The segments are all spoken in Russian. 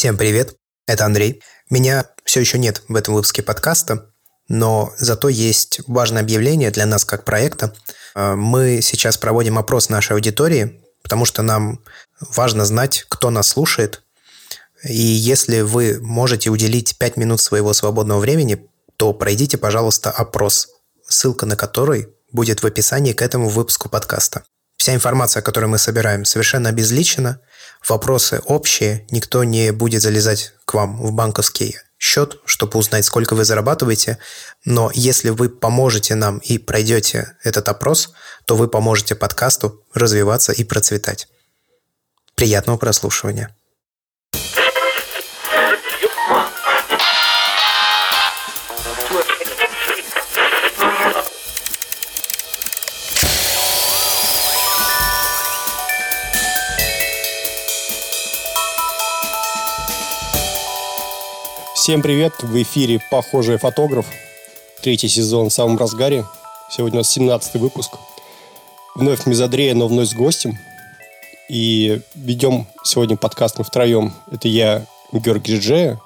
Всем привет, это Андрей. Меня все еще нет в этом выпуске подкаста, но зато есть важное объявление для нас как проекта. Э, мы сейчас проводим опрос нашей аудитории, потому что нам важно знать, кто нас слушает. И если вы можете уделить 5 минут своего свободного времени, то пройдите, пожалуйста, опрос, ссылка на который будет в описании к этому выпуску подкаста. Вся информация, которую мы собираем, совершенно обезличена. Вопросы общие, никто не будет залезать к вам в банковский счет, чтобы узнать, сколько вы зарабатываете. Но если вы поможете нам и пройдете этот опрос, то вы поможете подкасту развиваться и процветать. Приятного прослушивания. Всем привет! В эфире «Похожий фотограф». Третий сезон в самом разгаре. Сегодня у нас 17 выпуск. Вновь мезодрея, но вновь с гостем. И ведем сегодня подкаст мы втроем. Это я, Георгий Джея,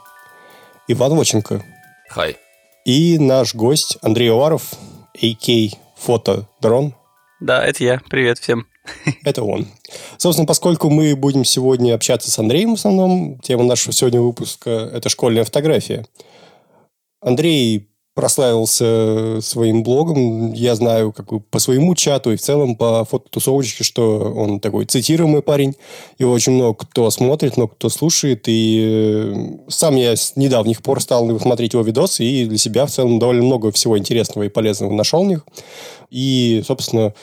Иван Воченко. Хай. И наш гость Андрей Уваров, а.к. Фото Дрон. Да, это я. Привет всем. Это он. Собственно, поскольку мы будем сегодня общаться с Андреем в основном, тема нашего сегодня выпуска – это школьная фотография. Андрей прославился своим блогом. Я знаю как бы по своему чату и в целом по фототусовочке, что он такой цитируемый парень. Его очень много кто смотрит, много кто слушает. И э, сам я с недавних пор стал смотреть его видосы и для себя в целом довольно много всего интересного и полезного нашел в них. И, собственно,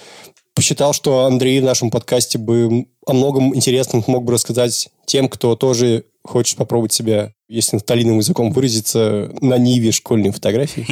посчитал, что Андрей в нашем подкасте бы о многом интересном мог бы рассказать тем, кто тоже хочет попробовать себя если нафталиновым языком выразиться, на ниве школьной фотографии.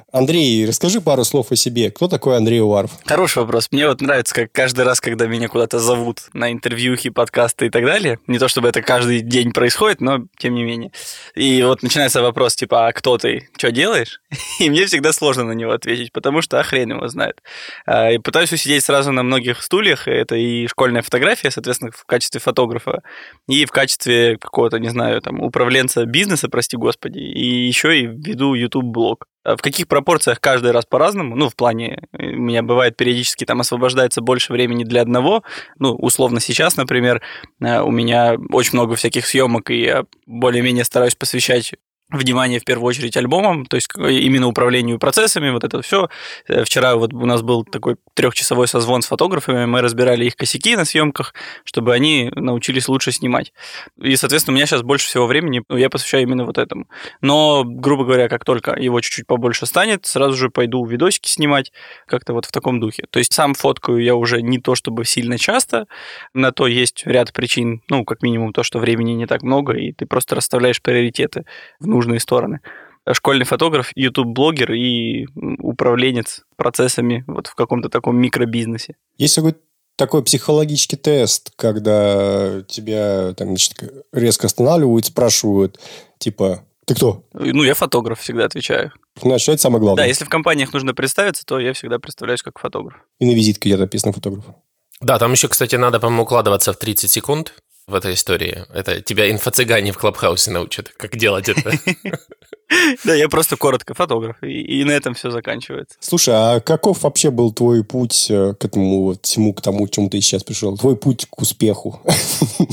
Андрей, расскажи пару слов о себе. Кто такой Андрей Уваров? Хороший вопрос. Мне вот нравится, как каждый раз, когда меня куда-то зовут на интервьюхи, подкасты и так далее, не то чтобы это каждый день происходит, но тем не менее. И вот начинается вопрос, типа, а кто ты? Что делаешь? И мне всегда сложно на него ответить, потому что а хрен его знает. А, и пытаюсь усидеть сразу на многих стульях. Это и школьная фотография, соответственно, в качестве фотографа, и в качестве какого-то, не знаю, там, управленца бизнеса, прости господи, и еще и веду YouTube-блог. А в каких пропорциях каждый раз по-разному. Ну, в плане, э, у меня бывает периодически там освобождается больше времени для одного. Ну, условно сейчас, например, э, у меня очень много всяких съемок, и я более-менее стараюсь посвящать внимание в первую очередь альбомом, то есть именно управлению процессами, вот это все. Э, вчера вот у нас был такой трехчасовой созвон с фотографами, мы разбирали их косяки на съемках, чтобы они научились лучше снимать. И, соответственно, у меня сейчас больше всего времени ну, я посвящаю именно вот этому. Но, грубо говоря, как только его чуть-чуть побольше станет, сразу же пойду видосики снимать, как-то вот в таком духе. То есть сам фоткаю я уже не то чтобы сильно часто, на то есть ряд причин, ну, как минимум то, что времени не так много, и ты просто расставляешь приоритеты в нужные стороны. Школьный фотограф, YouTube-блогер и управленец процессами вот в каком-то таком микробизнесе. Есть какой-то такой психологический тест, когда тебя там, значит, резко останавливают, спрашивают, типа, ты кто? Ну, я фотограф, всегда отвечаю. Значит, это самое главное. Да, если в компаниях нужно представиться, то я всегда представляюсь как фотограф. И на визитке где написано фотограф. Да, там еще, кстати, надо, по-моему, укладываться в 30 секунд в этой истории. Это тебя инфо-цыгане в Клабхаусе научат, как делать это. Да, я просто коротко фотограф, и, на этом все заканчивается. Слушай, а каков вообще был твой путь э, к этому вот всему, к тому, к чему ты сейчас пришел? Твой путь к успеху?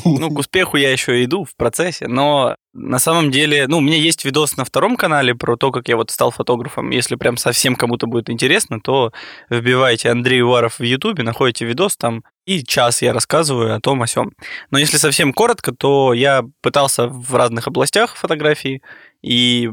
Ну, к успеху я еще иду в процессе, но на самом деле, ну, у меня есть видос на втором канале про то, как я вот стал фотографом. Если прям совсем кому-то будет интересно, то вбивайте Андрей Уваров в Ютубе, находите видос там, и час я рассказываю о том, о сем. Но если совсем коротко, то я пытался в разных областях фотографии, и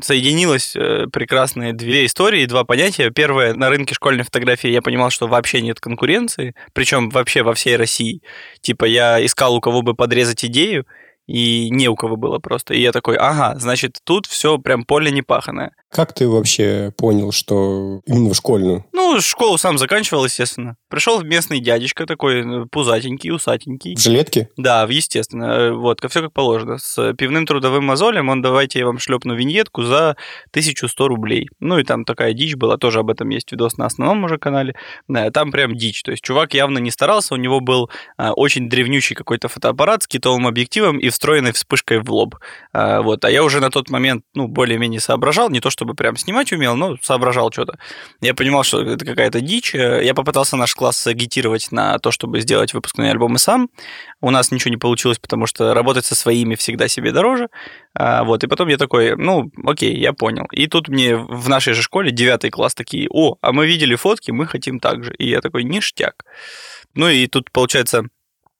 соединилось э, прекрасные две истории, два понятия. Первое, на рынке школьной фотографии я понимал, что вообще нет конкуренции, причем вообще во всей России. Типа я искал, у кого бы подрезать идею, и не у кого было просто. И я такой, ага, значит, тут все прям поле не паханое. Как ты вообще понял, что именно в школьную? Ну, школу сам заканчивал, естественно. Пришел местный дядечка такой, э, пузатенький, усатенький. В жилетке? Да, естественно. Э, Вот, все как положено. С пивным трудовым мозолем он давайте я вам шлепну виньетку за 1100 рублей. Ну и там такая дичь была, тоже об этом есть видос на основном уже канале. Да, там прям дичь. То есть чувак явно не старался, у него был а, очень древнючий какой-то фотоаппарат с китовым объективом и встроенной вспышкой в лоб. А, вот, а я уже на тот момент, ну, более-менее соображал, не то чтобы прям снимать умел, но соображал что-то. Я понимал, что это какая-то дичь. Я попытался наш класс агитировать на то, чтобы сделать выпускные альбомы сам. У нас ничего не получилось, потому что работать со своими всегда себе дороже. А, вот, и потом я такой, ну, окей, я понял. И тут мне в нашей же школе девятый класс такие, о, а мы видели фотки, мы хотим так же. И я такой, ништяк. Ну и тут, получается,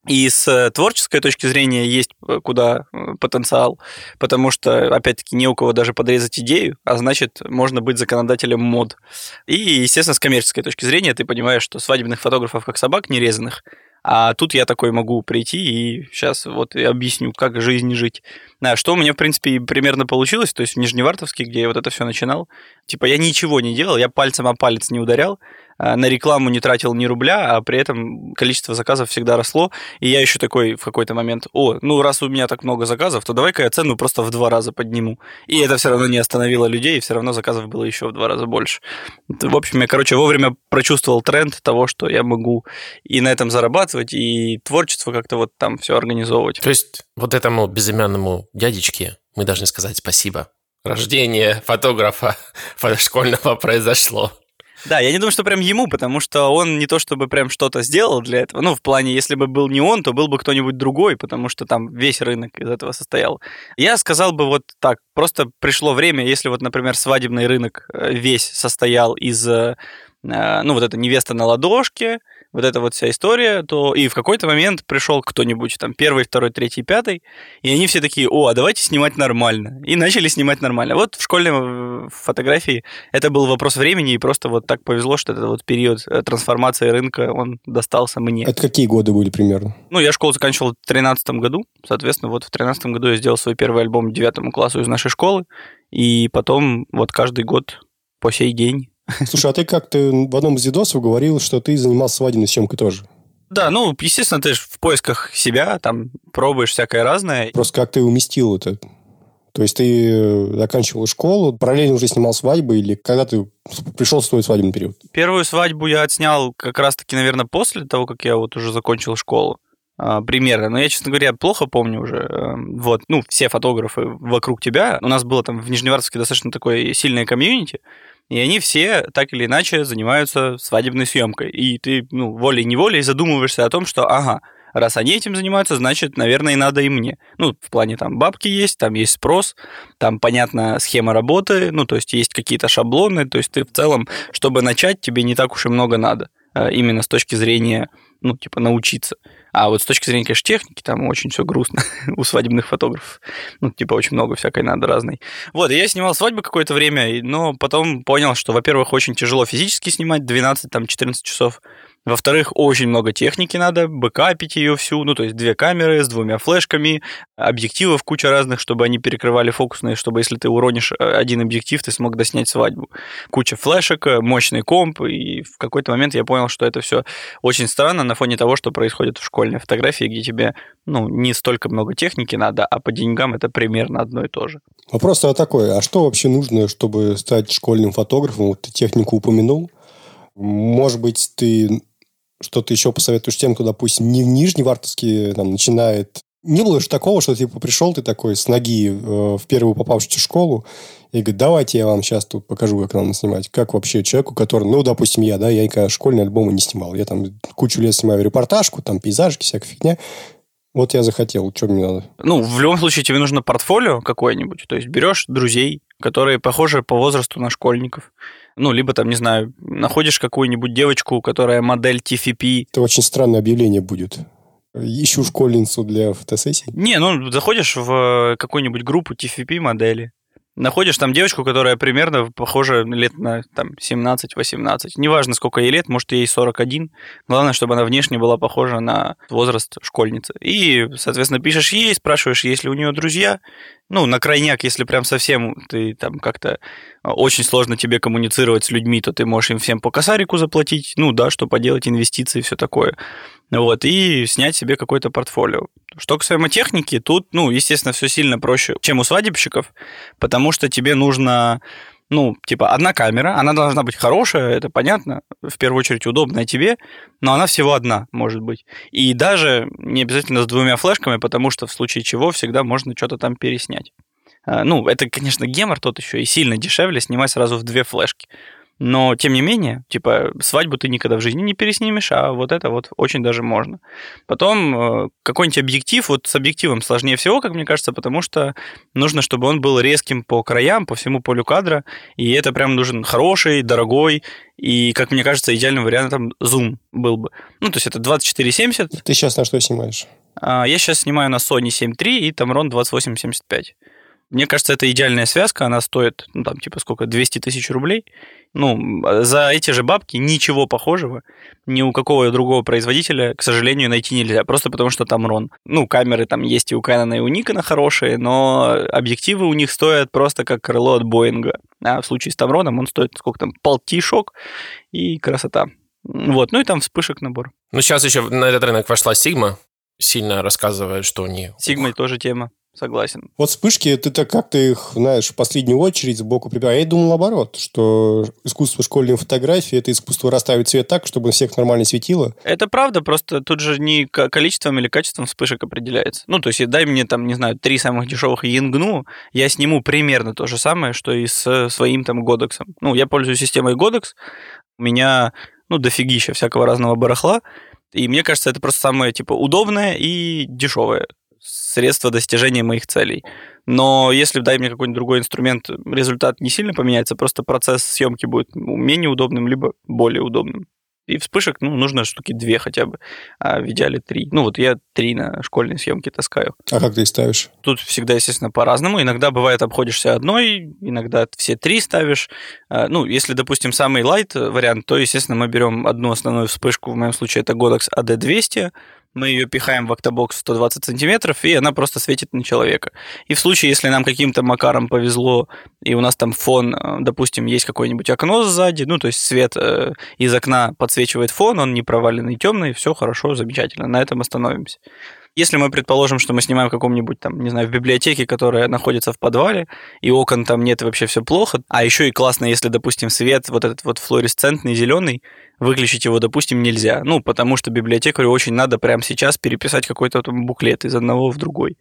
и с э, творческой точки зрения есть э, куда э, потенциал, потому что, опять-таки, не у кого даже подрезать идею, а значит, можно быть законодателем мод. И, естественно, с коммерческой точки зрения ты понимаешь, что свадебных фотографов как собак нерезанных, а тут я такой могу прийти и сейчас вот и объясню, как жизнь жить. Да, что у меня, в принципе, примерно получилось, то есть в Нижневартовске, где я вот это все начинал, типа я ничего не делал, я пальцем о палец не ударял, на рекламу не тратил ни рубля, а при этом количество заказов всегда росло. И я еще такой в какой-то момент, о, ну раз у меня так много заказов, то давай-ка я цену просто в два раза подниму. И это все равно не остановило людей, и все равно заказов было еще в два раза больше. В общем, я, короче, вовремя прочувствовал тренд того, что я могу и на этом зарабатывать, и творчество как-то вот там все организовывать. То есть вот этому безымянному дядечке мы должны сказать спасибо. Рождение фотографа школьного произошло. Да, я не думаю, что прям ему, потому что он не то чтобы прям что-то сделал для этого. Ну, в плане, если бы был не он, то был бы кто-нибудь другой, потому что там весь рынок из этого состоял. Я сказал бы вот так, просто пришло время, если вот, например, свадебный рынок э, весь состоял из, э, ну, вот эта невеста на ладошке, вот эта вот вся история, то и в какой-то момент пришел кто-нибудь, там, первый, второй, третий, пятый, и они все такие, о, а давайте снимать нормально. И начали снимать нормально. Вот в школьной фотографии это был вопрос времени, и просто вот так повезло, что этот вот период э, трансформации рынка, он достался мне. Это какие годы были примерно? Ну, я школу заканчивал в 2013 году, соответственно, вот в 2013 году я сделал свой первый альбом девятому классу из нашей школы, и потом вот каждый год по сей день Слушай, а ты как-то в одном из видосов говорил, что ты занимался свадебной съемкой тоже. Да, ну, естественно, ты же в поисках себя, там, пробуешь всякое разное. Просто как ты уместил это? То есть ты э, заканчивал школу, параллельно уже снимал свадьбы, или когда ты пришел в свой свадебный период? Первую свадьбу я отснял как раз-таки, наверное, после того, как я вот уже закончил школу. А, примерно. Но я, честно говоря, плохо помню уже. Эм, вот, ну, все фотографы вокруг тебя. У нас было там в Нижневартовске достаточно такое сильное комьюнити. И они все так или иначе занимаются свадебной съемкой. И ты, ну, волей-неволей задумываешься о том, что, ага, раз они этим занимаются, значит, наверное, и надо и мне. Ну, в плане там бабки есть, там есть спрос, там понятна схема работы, ну, то есть есть какие-то шаблоны, то есть ты в целом, чтобы начать, тебе не так уж и много надо. Э, именно с точки зрения, ну, типа, научиться. А вот с точки зрения, конечно, техники, там очень все грустно у свадебных фотографов. Ну, типа, очень много всякой надо разной. Вот, и я снимал свадьбы какое-то время, но потом понял, что, во-первых, очень тяжело физически снимать 12-14 часов. Во-вторых, очень много техники надо, бэкапить ее всю, ну, то есть две камеры с двумя флешками, объективов куча разных, чтобы они перекрывали фокусные, чтобы если ты уронишь э, один объектив, ты смог доснять свадьбу. Куча флешек, э, мощный комп, и в какой-то момент я понял, что это все очень странно на фоне того, что происходит в школьной фотографии, где тебе, ну, не столько много техники надо, а по деньгам это примерно одно и то же. Вопрос такой, а что вообще нужно, чтобы стать школьным фотографом? Вот ты технику упомянул. Может быть, ты что-то еще посоветуешь тем, кто, допустим, не в Нижневартовске там, начинает... Не было же такого, что типа пришел ты такой с ноги э, в первую попавшуюся школу и говорит, давайте я вам сейчас тут покажу, как надо снимать. Как вообще человеку, который, ну, допустим, я, да, я никогда школьные альбомы не снимал. Я там кучу лет снимаю репортажку, там пейзажки, всякая фигня. Вот я захотел, что мне надо? Ну, в любом случае тебе нужно портфолио какое-нибудь. То есть берешь друзей, которые похожи по возрасту на школьников. Ну, либо там, не знаю, находишь какую-нибудь девочку, которая модель TFP. Это очень странное объявление будет. Ищу школьницу для фотосессии. Не, ну, заходишь в какую-нибудь группу TFP модели, находишь там девочку, которая примерно похожа лет на там, 17-18. Неважно, сколько ей лет, может, ей 41. Главное, чтобы она внешне была похожа на возраст школьницы. И, соответственно, пишешь ей, спрашиваешь, есть ли у нее друзья. Ну, на крайняк, если прям совсем ты там как-то очень сложно тебе коммуницировать с людьми, то ты можешь им всем по косарику заплатить, ну да, что поделать, инвестиции, все такое. Вот, и снять себе какое-то портфолио. Что касаемо техники, тут, ну, естественно, все сильно проще, чем у свадебщиков, потому что тебе нужно ну, типа, одна камера, она должна быть хорошая, это понятно, в первую очередь удобная тебе, но она всего одна, может быть. И даже не обязательно с двумя флешками, потому что в случае чего всегда можно что-то там переснять. А, ну, это, конечно, гемор тот еще и сильно дешевле снимать сразу в две флешки. Но, тем не менее, типа, свадьбу ты никогда в жизни не переснимешь, а вот это вот очень даже можно. Потом э, какой-нибудь объектив, вот с объективом сложнее всего, как мне кажется, потому что нужно, чтобы он был резким по краям, по всему полю кадра, и это прям нужен хороший, дорогой, и, как мне кажется, идеальным вариантом зум был бы. Ну, то есть это 2470. Ты сейчас на что снимаешь? А, я сейчас снимаю на Sony 7 III и Tamron 2875. Мне кажется, это идеальная связка, она стоит, ну, там, типа, сколько, 200 тысяч рублей. Ну, за эти же бабки ничего похожего ни у какого другого производителя, к сожалению, найти нельзя, просто потому что там рон. Ну, камеры там есть и у Canon, и у Nikon хорошие, но объективы у них стоят просто как крыло от Боинга. А в случае с Тамроном он стоит, сколько там, полтишок и красота. Вот, ну и там вспышек набор. Ну, сейчас еще на этот рынок вошла Sigma, сильно рассказывает, что они... Sigma тоже тема. Согласен. Вот вспышки, ты так как ты их, знаешь, в последнюю очередь сбоку прибираешь. А я думал наоборот, что искусство школьной фотографии – это искусство расставить цвет так, чтобы всех нормально светило. Это правда, просто тут же не количеством или качеством вспышек определяется. Ну, то есть, дай мне там, не знаю, три самых дешевых Янгну, я сниму примерно то же самое, что и с своим там Годексом. Ну, я пользуюсь системой Godex, у меня, ну, дофигища всякого разного барахла, и мне кажется, это просто самое, типа, удобное и дешевое средство достижения моих целей. Но если дай мне какой-нибудь другой инструмент, результат не сильно поменяется, просто процесс съемки будет менее удобным, либо более удобным. И вспышек, ну, нужно штуки две хотя бы, а в идеале три. Ну, вот я три на школьной съемке таскаю. А как ты их ставишь? Тут всегда, естественно, по-разному. Иногда бывает обходишься одной, иногда все три ставишь. А, ну, если, допустим, самый лайт вариант, то, естественно, мы берем одну основную вспышку, в моем случае это Godox AD200, мы ее пихаем в октобокс 120 сантиметров, и она просто светит на человека. И в случае, если нам каким-то макаром повезло, и у нас там фон, э, допустим, есть какое-нибудь окно сзади, ну, то есть свет э, из окна подсвечивает фон, он не проваленный, темный, все хорошо, замечательно, на этом остановимся. Если мы предположим, что мы снимаем в каком-нибудь там, не знаю, в библиотеке, которая находится в подвале, и окон там нет, и вообще все плохо, а еще и классно, если, допустим, свет вот этот вот флуоресцентный, зеленый, выключить его, допустим, нельзя. Ну, потому что библиотекарю очень надо прямо сейчас переписать какой-то там буклет из одного в другой.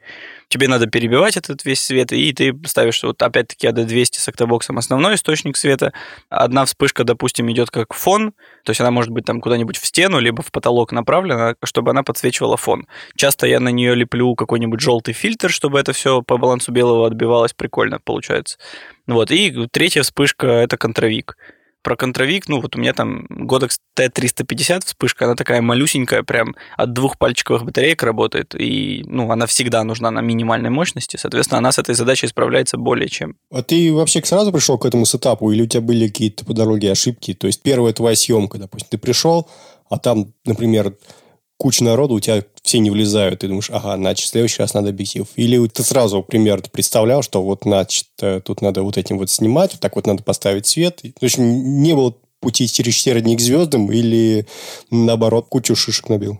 Тебе надо перебивать этот весь свет, и ты ставишь вот опять-таки AD200 с октобоксом основной источник света. Одна вспышка, допустим, идет как фон, то есть она может быть там куда-нибудь в стену, либо в потолок направлена, чтобы она подсвечивала фон. Часто я на нее леплю какой-нибудь желтый фильтр, чтобы это все по балансу белого отбивалось, прикольно получается. Вот. И третья вспышка – это контровик про контровик, ну вот у меня там Godox T350 вспышка, она такая малюсенькая, прям от двух пальчиковых батареек работает, и ну она всегда нужна на минимальной мощности, соответственно, она с этой задачей справляется более чем. А ты вообще сразу пришел к этому сетапу, или у тебя были какие-то по дороге ошибки? То есть первая твоя съемка, допустим, ты пришел, а там, например, куча народу, у тебя все не влезают. Ты думаешь, ага, значит, в следующий раз надо объектив. Или ты сразу примерно представлял, что вот, значит, э, тут надо вот этим вот снимать, вот так вот надо поставить свет. То есть не было пути через середник к звездам или, наоборот, кучу шишек набил?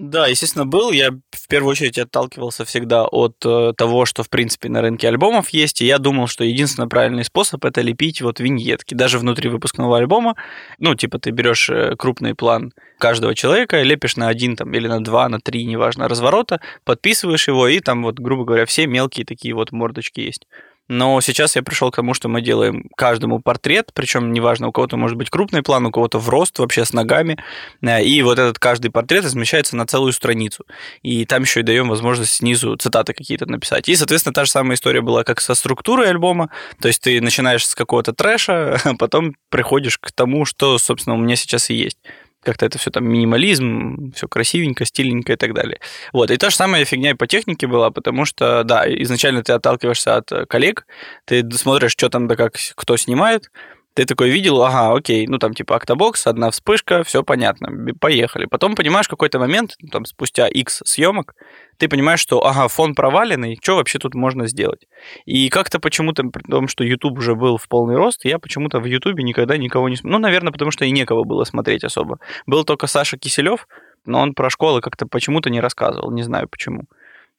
Да, естественно, был. Я в первую очередь отталкивался всегда от э, того, что, в принципе, на рынке альбомов есть, и я думал, что единственный правильный способ это лепить вот виньетки, даже внутри выпускного альбома. Ну, типа, ты берешь э, крупный план каждого человека, лепишь на один там или на два, на три, неважно, разворота, подписываешь его, и там вот, грубо говоря, все мелкие такие вот мордочки есть. Но сейчас я пришел к тому, что мы делаем каждому портрет, причем неважно, у кого-то может быть крупный план, у кого-то в рост вообще с ногами, э, и вот этот каждый портрет размещается на целую страницу. И там еще и даем возможность снизу цитаты какие-то написать. И, соответственно, та же самая история была как со структурой альбома, то есть ты начинаешь с какого-то трэша, а потом приходишь к тому, что, собственно, у меня сейчас и есть. Как-то это все там минимализм, все красивенько, стильненько и так далее. Вот, и та же самая фигня и по технике была, потому что, да, изначально ты отталкиваешься от коллег, ты смотришь, что там да как кто снимает, ты такой видел, ага, окей, ну там типа актобокс, одна вспышка, все понятно, поехали. Потом понимаешь какой-то момент, там спустя X съемок, ты понимаешь, что, ага, фон проваленный, что вообще тут можно сделать? И как-то почему-то, при том, что YouTube уже был в полный рост, я почему-то в YouTube никогда никого не... Ну, наверное, потому что и некого было смотреть особо. Был только Саша Киселев, но он про школы как-то почему-то не рассказывал, не знаю почему.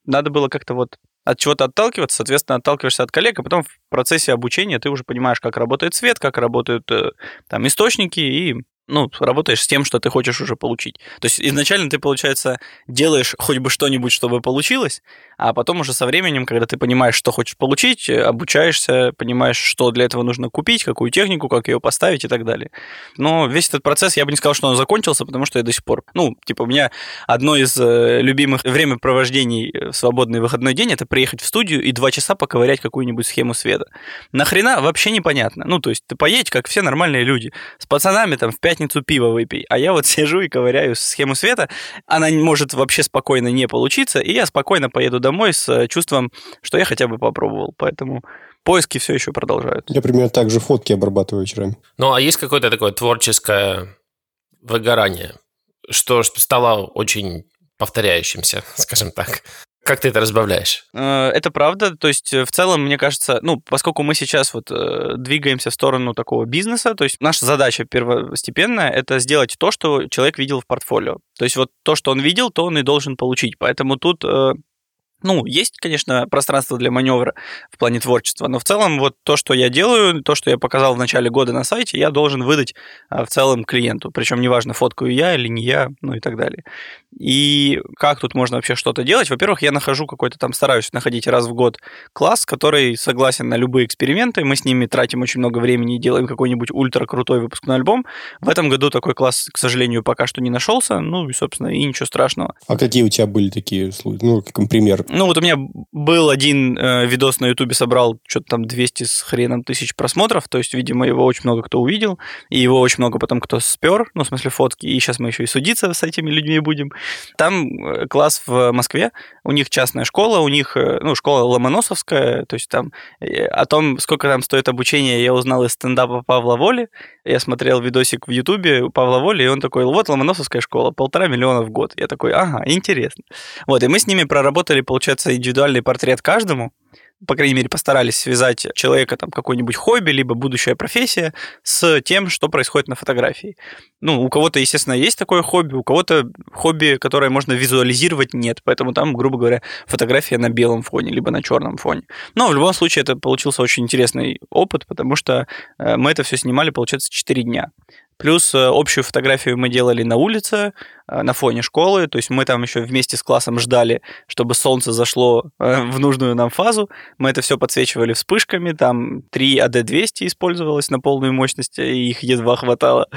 Надо было как-то вот от чего-то отталкиваться, соответственно, отталкиваешься от коллег, а потом в процессе обучения ты уже понимаешь, как работает свет, как работают э, там источники, и ну, работаешь с тем, что ты хочешь уже получить. То есть изначально ты, получается, делаешь хоть бы что-нибудь, чтобы получилось, а потом уже со временем, когда ты понимаешь, что хочешь получить, обучаешься, понимаешь, что для этого нужно купить, какую технику, как ее поставить и так далее. Но весь этот процесс, я бы не сказал, что он закончился, потому что я до сих пор... Ну, типа, у меня одно из э, любимых времяпровождений в свободный выходной день – это приехать в студию и два часа поковырять какую-нибудь схему света. Нахрена? Вообще непонятно. Ну, то есть ты поедь, как все нормальные люди, с пацанами там в пятницу пиво выпей, а я вот сижу и ковыряю схему света, она может вообще спокойно не получиться, и я спокойно поеду домой домой с э, чувством, что я хотя бы попробовал. Поэтому поиски все еще продолжают. Я примерно так же фотки обрабатываю вечерами. Ну, а есть какое-то такое творческое выгорание, что стало очень повторяющимся, скажем так. Как ты это разбавляешь? Э, это правда. То есть, э, в целом, мне кажется, ну, поскольку мы сейчас вот двигаемся в сторону такого бизнеса, то есть наша задача первостепенная – это сделать то, что человек видел в портфолио. То есть вот то, что он видел, то он и должен получить. Поэтому тут ну, есть, конечно, пространство для маневра в плане творчества, но в целом вот то, что я делаю, то, что я показал в начале года на сайте, я должен выдать а, в целом клиенту. Причем неважно, фоткаю я или не я, ну и так далее. И как тут можно вообще что-то делать? Во-первых, я нахожу какой-то там, стараюсь находить раз в год класс, который согласен на любые эксперименты. Мы с ними тратим очень много времени и делаем какой-нибудь ультра крутой выпускной альбом. В этом году такой класс, к сожалению, пока что не нашелся. Ну и, собственно, и ничего страшного. А какие у тебя были такие случаи? Ну, как пример. Ну, вот у меня был один э, видос на Ютубе, собрал что-то там 200 с хреном тысяч просмотров. То есть, видимо, его очень много кто увидел. И его очень много потом кто спер, ну, в смысле, фотки. И сейчас мы еще и судиться с этими людьми будем. Там э, класс в Москве, у них частная школа, у них, э, ну, школа Ломоносовская, то есть там э, о том, сколько там стоит обучение, я узнал из стендапа Павла Воли. Я смотрел видосик в Ютубе у Павла Воли, и он такой, вот Ломоносовская школа, полтора миллиона в год. Я такой, ага, интересно. Вот, и мы с ними проработали, получается, индивидуальный портрет каждому по крайней мере, постарались связать человека, там, какой-нибудь хобби, либо будущая профессия с тем, что происходит на фотографии. Ну, у кого-то, естественно, есть такое хобби, у кого-то хобби, которое можно визуализировать, нет. Поэтому там, грубо говоря, фотография на белом фоне, либо на черном фоне. Но в любом случае это получился очень интересный опыт, потому что э, мы это все снимали, получается, 4 дня. Плюс э, общую фотографию мы делали на улице, э, на фоне школы. То есть мы там еще вместе с классом ждали, чтобы солнце зашло э, в нужную нам фазу. Мы это все подсвечивали вспышками. Там 3 AD200 использовалось на полную мощность, и их едва хватало,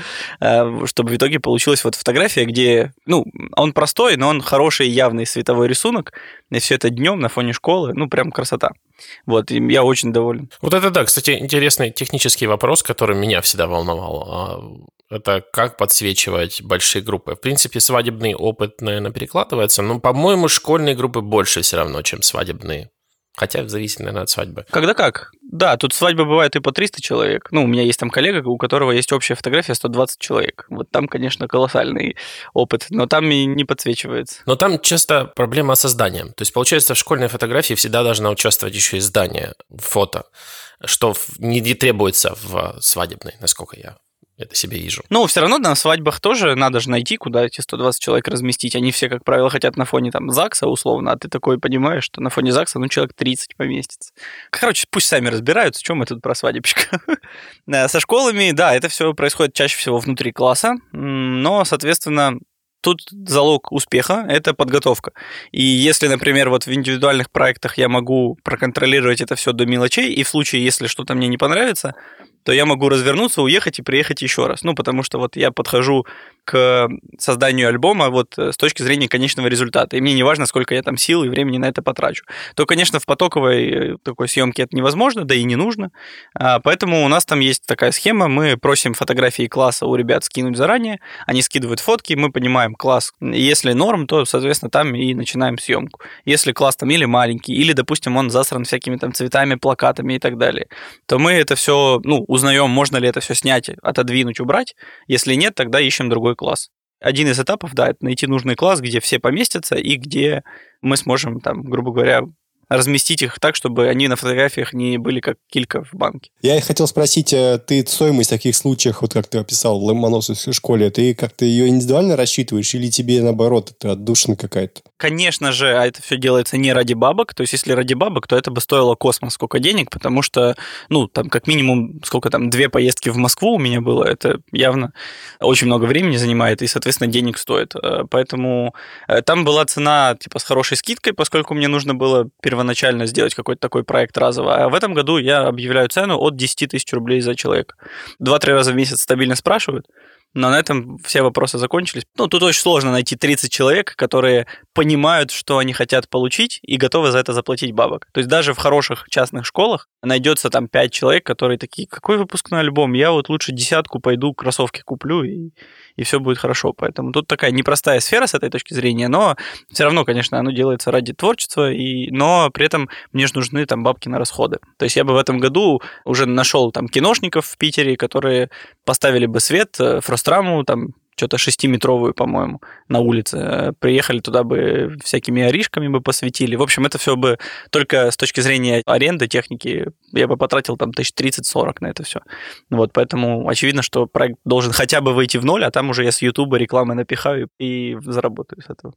чтобы в итоге получилась вот фотография, где, ну, он простой, но он хороший явный световой рисунок. И все это днем на фоне школы. Ну, прям красота. Вот, и я очень доволен. Вот это да, кстати, интересный технический вопрос, который меня всегда волновал. А, это как подсвечивать большие группы. В принципе, свадебный опыт, наверное, перекладывается, но, по-моему, школьные группы больше все равно, чем свадебные. Хотя зависит, наверное, от свадьбы. Когда как? Да, тут свадьба бывает и по 300 человек. Ну, у меня есть там коллега, у которого есть общая фотография 120 человек. Вот там, конечно, колоссальный опыт, но там и не подсвечивается. Но там часто проблема со зданием. То есть, получается, в школьной фотографии всегда должна участвовать еще и здание, фото, что не требуется в свадебной, насколько я это себе вижу. Ну, все равно на свадьбах тоже надо же найти, куда эти 120 человек разместить. Они все, как правило, хотят на фоне там ЗАГСа условно, а ты такой понимаешь, что на фоне ЗАГСа, ну, человек 30 поместится. Короче, пусть сами разбираются, чем мы тут про свадебщика. Со школами, да, это все происходит чаще всего внутри класса, но, соответственно, тут залог успеха – это подготовка. И если, например, вот в индивидуальных проектах я могу проконтролировать это все до мелочей, и в случае, если что-то мне не понравится, то я могу развернуться, уехать и приехать еще раз. Ну, потому что вот я подхожу к созданию альбома вот с точки зрения конечного результата. И мне не важно, сколько я там сил и времени на это потрачу. То, конечно, в потоковой такой съемке это невозможно, да и не нужно. А, поэтому у нас там есть такая схема. Мы просим фотографии класса у ребят скинуть заранее. Они скидывают фотки, мы понимаем класс. Если норм, то, соответственно, там и начинаем съемку. Если класс там или маленький, или, допустим, он засран всякими там цветами, плакатами и так далее, то мы это все, ну, узнаем, можно ли это все снять, отодвинуть, убрать. Если нет, тогда ищем другой класс. Один из этапов, да, это найти нужный класс, где все поместятся и где мы сможем, там, грубо говоря, разместить их так, чтобы они на фотографиях не были как килька в банке. Я хотел спросить, э, ты стоимость в таких случаях, вот как ты описал в Ломоносовской школе, ты как-то ее индивидуально рассчитываешь или тебе, наоборот, это отдушина какая-то? Конечно же, а это все делается не ради бабок. То есть, если ради бабок, то это бы стоило космос сколько денег, потому что, ну, там, как минимум, сколько там, две поездки в Москву у меня было, это явно очень много времени занимает и, соответственно, денег стоит. Э, поэтому э, там была цена, типа, с хорошей скидкой, поскольку мне нужно было первоначально первоначально сделать какой-то такой проект разово. А в этом году я объявляю цену от 10 тысяч рублей за человека. Два-три раза в месяц стабильно спрашивают. Но на этом все вопросы закончились. Ну, тут очень сложно найти 30 человек, которые понимают, что они хотят получить и готовы за это заплатить бабок. То есть даже в хороших частных школах найдется там 5 человек, которые такие, какой выпускной альбом? Я вот лучше десятку пойду, кроссовки куплю и, и все будет хорошо. Поэтому тут такая непростая сфера с этой точки зрения, но все равно, конечно, оно делается ради творчества, и, но при этом мне же нужны там бабки на расходы. То есть я бы в этом году уже нашел там киношников в Питере, которые поставили бы свет, э, фростраму, там что-то шестиметровую, по-моему, на улице. Приехали туда бы всякими оришками бы посветили. В общем, это все бы только с точки зрения аренды техники я бы потратил там тысяч 30-40 на это все. Вот, поэтому очевидно, что проект должен хотя бы выйти в ноль, а там уже я с Ютуба рекламы напихаю и заработаю с этого.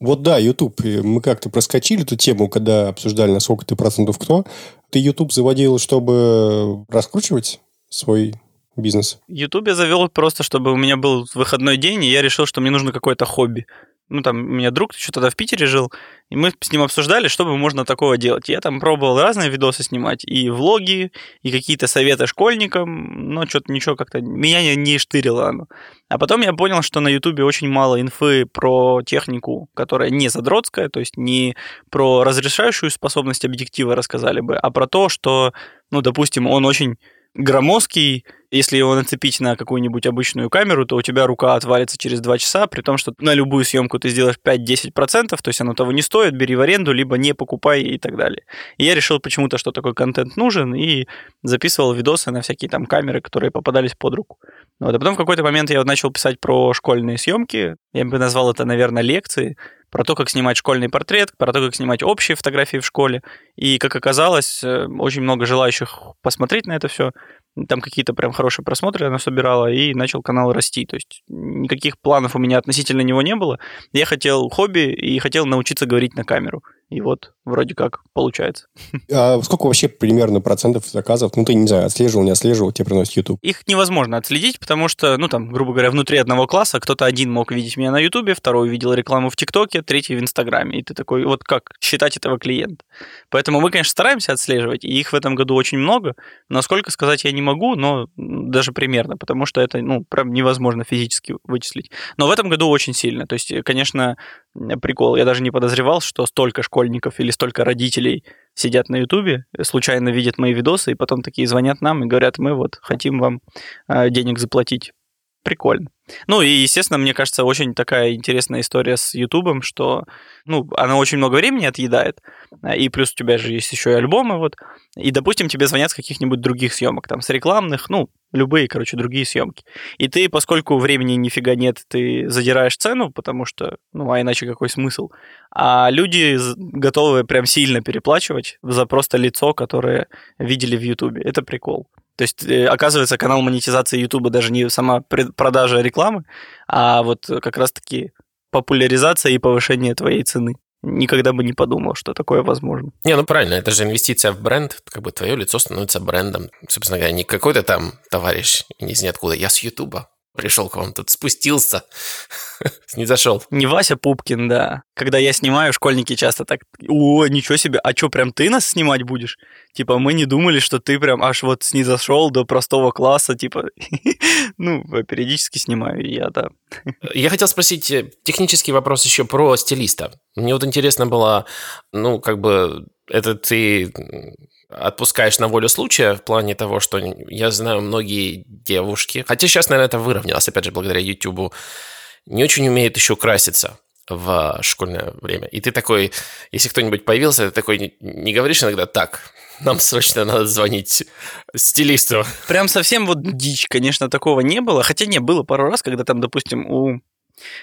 Вот да, YouTube. Мы как-то проскочили эту тему, когда обсуждали, на сколько ты процентов кто. Ты YouTube заводил, чтобы раскручивать свой бизнес? YouTube я завел просто, чтобы у меня был выходной день, и я решил, что мне нужно какое-то хобби. Ну, там, у меня друг еще тогда в Питере жил, и мы с ним обсуждали, что бы можно такого делать. Я там пробовал разные видосы снимать, и влоги, и какие-то советы школьникам, но что-то ничего как-то... Меня не, не штырило оно. А потом я понял, что на Ютубе очень мало инфы про технику, которая не задротская, то есть не про разрешающую способность объектива рассказали бы, а про то, что, ну, допустим, он очень громоздкий, если его нацепить на какую-нибудь обычную камеру, то у тебя рука отвалится через 2 часа, при том, что на любую съемку ты сделаешь 5-10%, то есть оно того не стоит, бери в аренду, либо не покупай и так далее. И я решил почему-то, что такой контент нужен, и записывал видосы на всякие там камеры, которые попадались под руку. Вот. А потом в какой-то момент я начал писать про школьные съемки, я бы назвал это, наверное, лекции, про то, как снимать школьный портрет, про то, как снимать общие фотографии в школе. И, как оказалось, э, очень много желающих посмотреть на это все там какие-то прям хорошие просмотры она собирала, и начал канал расти. То есть никаких планов у меня относительно него не было. Я хотел хобби и хотел научиться говорить на камеру. И вот вроде как получается. А сколько вообще примерно процентов заказов, ну ты, не знаю, отслеживал, не отслеживал, тебе приносит YouTube? Их невозможно отследить, потому что, ну там, грубо говоря, внутри одного класса кто-то один мог видеть меня на YouTube, второй видел рекламу в ТикТоке, третий в Инстаграме. И ты такой, вот как считать этого клиента? Поэтому мы, конечно, стараемся отслеживать, и их в этом году очень много. Насколько сказать я не могу, но даже примерно, потому что это, ну, прям невозможно физически вычислить. Но в этом году очень сильно. То есть, конечно, прикол. Я даже не подозревал, что столько школьников или столько родителей сидят на Ютубе, случайно видят мои видосы, и потом такие звонят нам и говорят, мы вот хотим вам а, денег заплатить. Прикольно. Ну и, естественно, мне кажется, очень такая интересная история с Ютубом, что, ну, она очень много времени отъедает, а, и плюс у тебя же есть еще и альбомы, вот, и, допустим, тебе звонят с каких-нибудь других съемок, там, с рекламных, ну, любые, короче, другие съемки. И ты, поскольку времени нифига нет, ты задираешь цену, потому что, ну, а иначе какой смысл? А люди готовы прям сильно переплачивать за просто лицо, которое видели в Ютубе. Это прикол. То есть, э, оказывается, канал монетизации Ютуба даже не сама продажа рекламы, а вот как раз-таки популяризация и повышение твоей цены. Никогда бы не подумал, что такое возможно. Не, ну правильно, это же инвестиция в бренд, как бы твое лицо становится брендом. Собственно говоря, не какой-то там товарищ из ниоткуда, я с Ютуба. Пришел к вам тут, спустился, не зашел. Не Вася Пупкин, да. Когда я снимаю, школьники часто так, о, ничего себе, а что, прям ты нас снимать будешь? Типа, мы не думали, что ты прям аж вот снизошел до простого класса, типа, ну, периодически снимаю, я, да. Я хотел спросить э, технический вопрос еще про стилиста. Мне вот интересно было, ну, как бы, это ты отпускаешь на волю случая в плане того, что я знаю многие девушки, хотя сейчас, наверное, это выровнялось, опять же, благодаря YouTube, не очень умеют еще краситься в школьное время. И ты такой, если кто-нибудь появился, ты такой не говоришь иногда так, нам срочно надо звонить стилисту. Прям совсем вот дичь, конечно, такого не было. Хотя не, было пару раз, когда там, допустим, у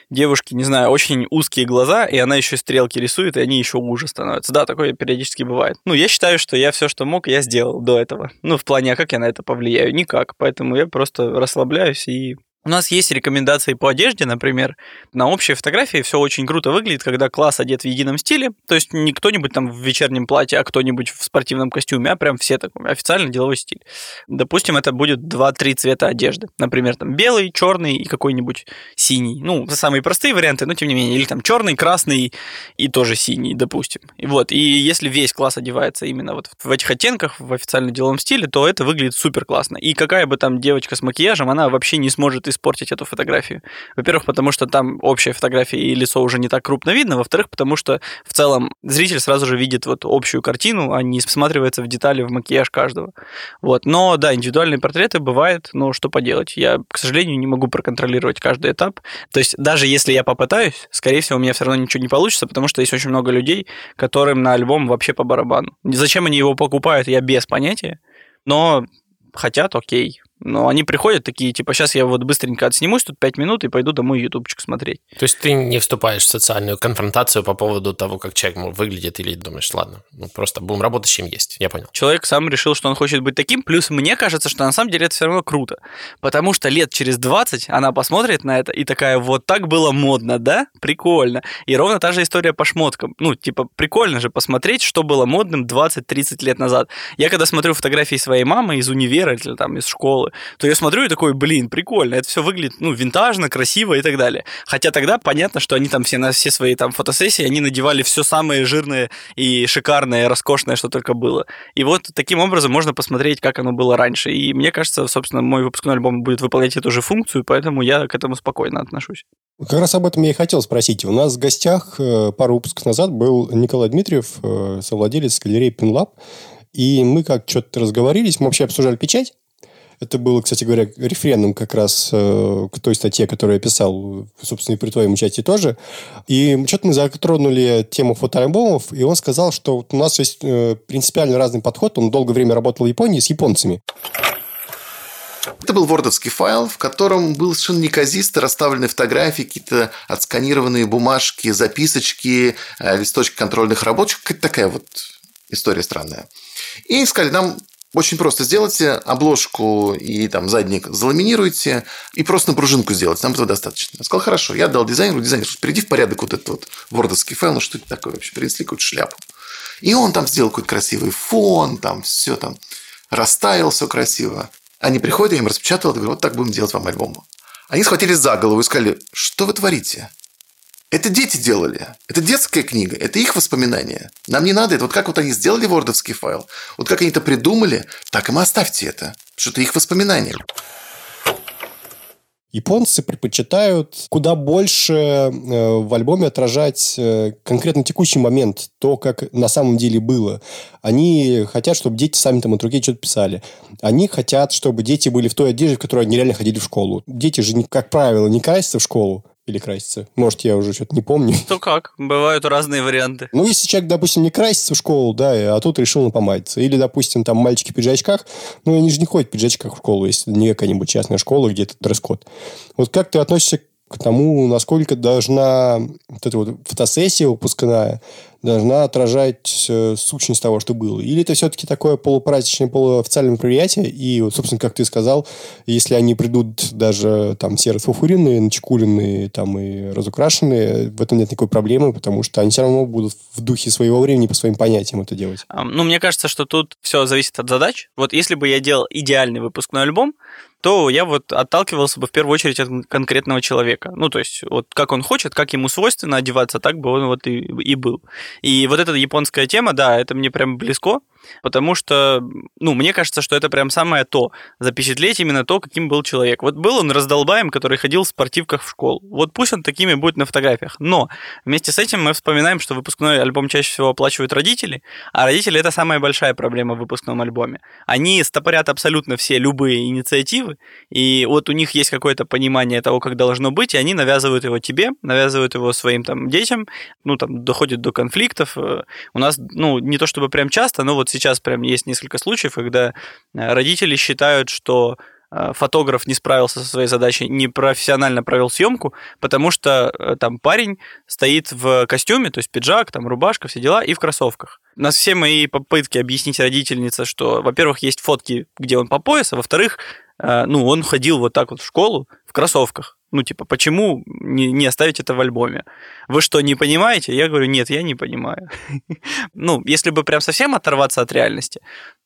девушки, не знаю, очень узкие глаза, и она еще стрелки рисует, и они еще уже становятся. Да, такое периодически бывает. Ну, я считаю, что я все, что мог, я сделал до этого. Ну, в плане, а как я на это повлияю? Никак. Поэтому я просто расслабляюсь и у нас есть рекомендации по одежде, например. На общей фотографии все очень круто выглядит, когда класс одет в едином стиле. То есть не кто-нибудь там в вечернем платье, а кто-нибудь в спортивном костюме, а прям все такой официально деловой стиль. Допустим, это будет 2-3 цвета одежды. Например, там белый, черный и какой-нибудь синий. Ну, самые простые варианты, но тем не менее. Или там черный, красный и тоже синий, допустим. И вот. И если весь класс одевается именно вот в этих оттенках, в официально деловом стиле, то это выглядит супер классно. И какая бы там девочка с макияжем, она вообще не сможет испортить эту фотографию. Во-первых, потому что там общая фотография и лицо уже не так крупно видно. Во-вторых, потому что в целом зритель сразу же видит вот общую картину, а не всматривается в детали, в макияж каждого. Вот. Но да, индивидуальные портреты бывают, но что поделать. Я, к сожалению, не могу проконтролировать каждый этап. То есть даже если я попытаюсь, скорее всего, у меня все равно ничего не получится, потому что есть очень много людей, которым на альбом вообще по барабану. Зачем они его покупают, я без понятия. Но хотят, окей. Но они приходят такие, типа, сейчас я вот быстренько отснимусь тут 5 минут и пойду домой ютубчик смотреть. То есть ты не вступаешь в социальную конфронтацию по поводу того, как человек выглядит, или думаешь, ладно, ну просто будем работать с чем есть, я понял. Человек сам решил, что он хочет быть таким, плюс мне кажется, что на самом деле это все равно круто, потому что лет через 20 она посмотрит на это и такая, вот так было модно, да? Прикольно. И ровно та же история по шмоткам. Ну, типа, прикольно же посмотреть, что было модным 20-30 лет назад. Я когда смотрю фотографии своей мамы из универа или там из школы, то я смотрю и такой, блин, прикольно, это все выглядит, ну, винтажно, красиво и так далее. Хотя тогда понятно, что они там все на все свои там фотосессии, они надевали все самое жирное и шикарное, роскошное, что только было. И вот таким образом можно посмотреть, как оно было раньше. И мне кажется, собственно, мой выпускной альбом будет выполнять эту же функцию, поэтому я к этому спокойно отношусь. Как раз об этом я и хотел спросить. У нас в гостях э, пару выпусков назад был Николай Дмитриев, э, совладелец галереи Пинлаб. И мы как что-то разговорились, мы вообще обсуждали печать. Это было, кстати говоря, референдум как раз э, к той статье, которую я писал, собственно, и при твоем участии тоже. И что-то мы затронули тему фотоальбомов, и он сказал, что у нас есть э, принципиально разный подход. Он долгое время работал в Японии с японцами. Это был вордовский файл, в котором был совершенно неказисто расставлены фотографии, какие-то отсканированные бумажки, записочки, э, листочки контрольных работ. Какая-то такая вот история странная. И сказали, нам очень просто сделайте обложку и там задник заламинируйте и просто на пружинку сделайте. Нам этого достаточно. Я сказал, хорошо. Я дал дизайнеру, дизайнер, приди в порядок вот этот вот вордовский файл, ну что это такое вообще? Принесли какую-то шляпу. И он там сделал какой-то красивый фон, там все там расставил, все красиво. Они приходят, я им распечатал, говорю, вот так будем делать вам альбом. Они схватились за голову и сказали, что вы творите? Это дети делали. Это детская книга. Это их воспоминания. Нам не надо это. Вот как вот они сделали вордовский файл, вот как они это придумали, так им оставьте это. Потому что это их воспоминания. Японцы предпочитают куда больше э, в альбоме отражать э, конкретно текущий момент, то, как на самом деле было. Они хотят, чтобы дети сами там от руки что-то писали. Они хотят, чтобы дети были в той одежде, в которой они реально ходили в школу. Дети же, как правило, не красятся в школу или краситься. Может, я уже что-то не помню. То как? Бывают разные варианты. Ну, если человек, допустим, не красится в школу, да, а тут решил напомадиться. Или, допустим, там мальчики в пиджачках, ну, они же не ходят в пиджачках в школу, если не какая-нибудь частная школа, где то дресс-код. Вот как ты относишься к тому, насколько должна вот эта вот фотосессия выпускная должна отражать э, сущность того, что было? Или это все-таки такое полупраздничное, полуофициальное мероприятие, и, вот, собственно, как ты сказал, если они придут даже там все расфуфуренные, начекуленные там и разукрашенные, в этом нет никакой проблемы, потому что они все равно будут в духе своего времени по своим понятиям это делать. Ну, мне кажется, что тут все зависит от задач. Вот если бы я делал идеальный выпускной альбом, то я вот отталкивался бы в первую очередь от конкретного человека. Ну, то есть, вот как он хочет, как ему свойственно одеваться, так бы он вот и, и был. И вот эта японская тема, да, это мне прям близко, потому что, ну, мне кажется, что это прям самое то, запечатлеть именно то, каким был человек. Вот был он раздолбаем, который ходил в спортивках в школу. Вот пусть он такими будет на фотографиях. Но вместе с этим мы вспоминаем, что выпускной альбом чаще всего оплачивают родители, а родители это самая большая проблема в выпускном альбоме. Они стопорят абсолютно все любые инициативы, и вот у них есть какое-то понимание того, как должно быть, и они навязывают его тебе, навязывают его своим там детям, ну, там, доходит до конфликтов. У нас, ну, не то чтобы прям часто, но вот сейчас прям есть несколько случаев, когда э, родители считают, что э, фотограф не справился со своей задачей, не профессионально провел съемку, потому что э, там парень стоит в костюме, то есть пиджак, там рубашка, все дела, и в кроссовках. У нас все мои попытки объяснить родительнице, что, во-первых, есть фотки, где он по пояс, а во-вторых, ну, он ходил вот так вот в школу в кроссовках. Ну, типа, почему не, не оставить это в альбоме? Вы что, не понимаете? Я говорю, нет, я не понимаю. ну, если бы прям совсем оторваться от реальности,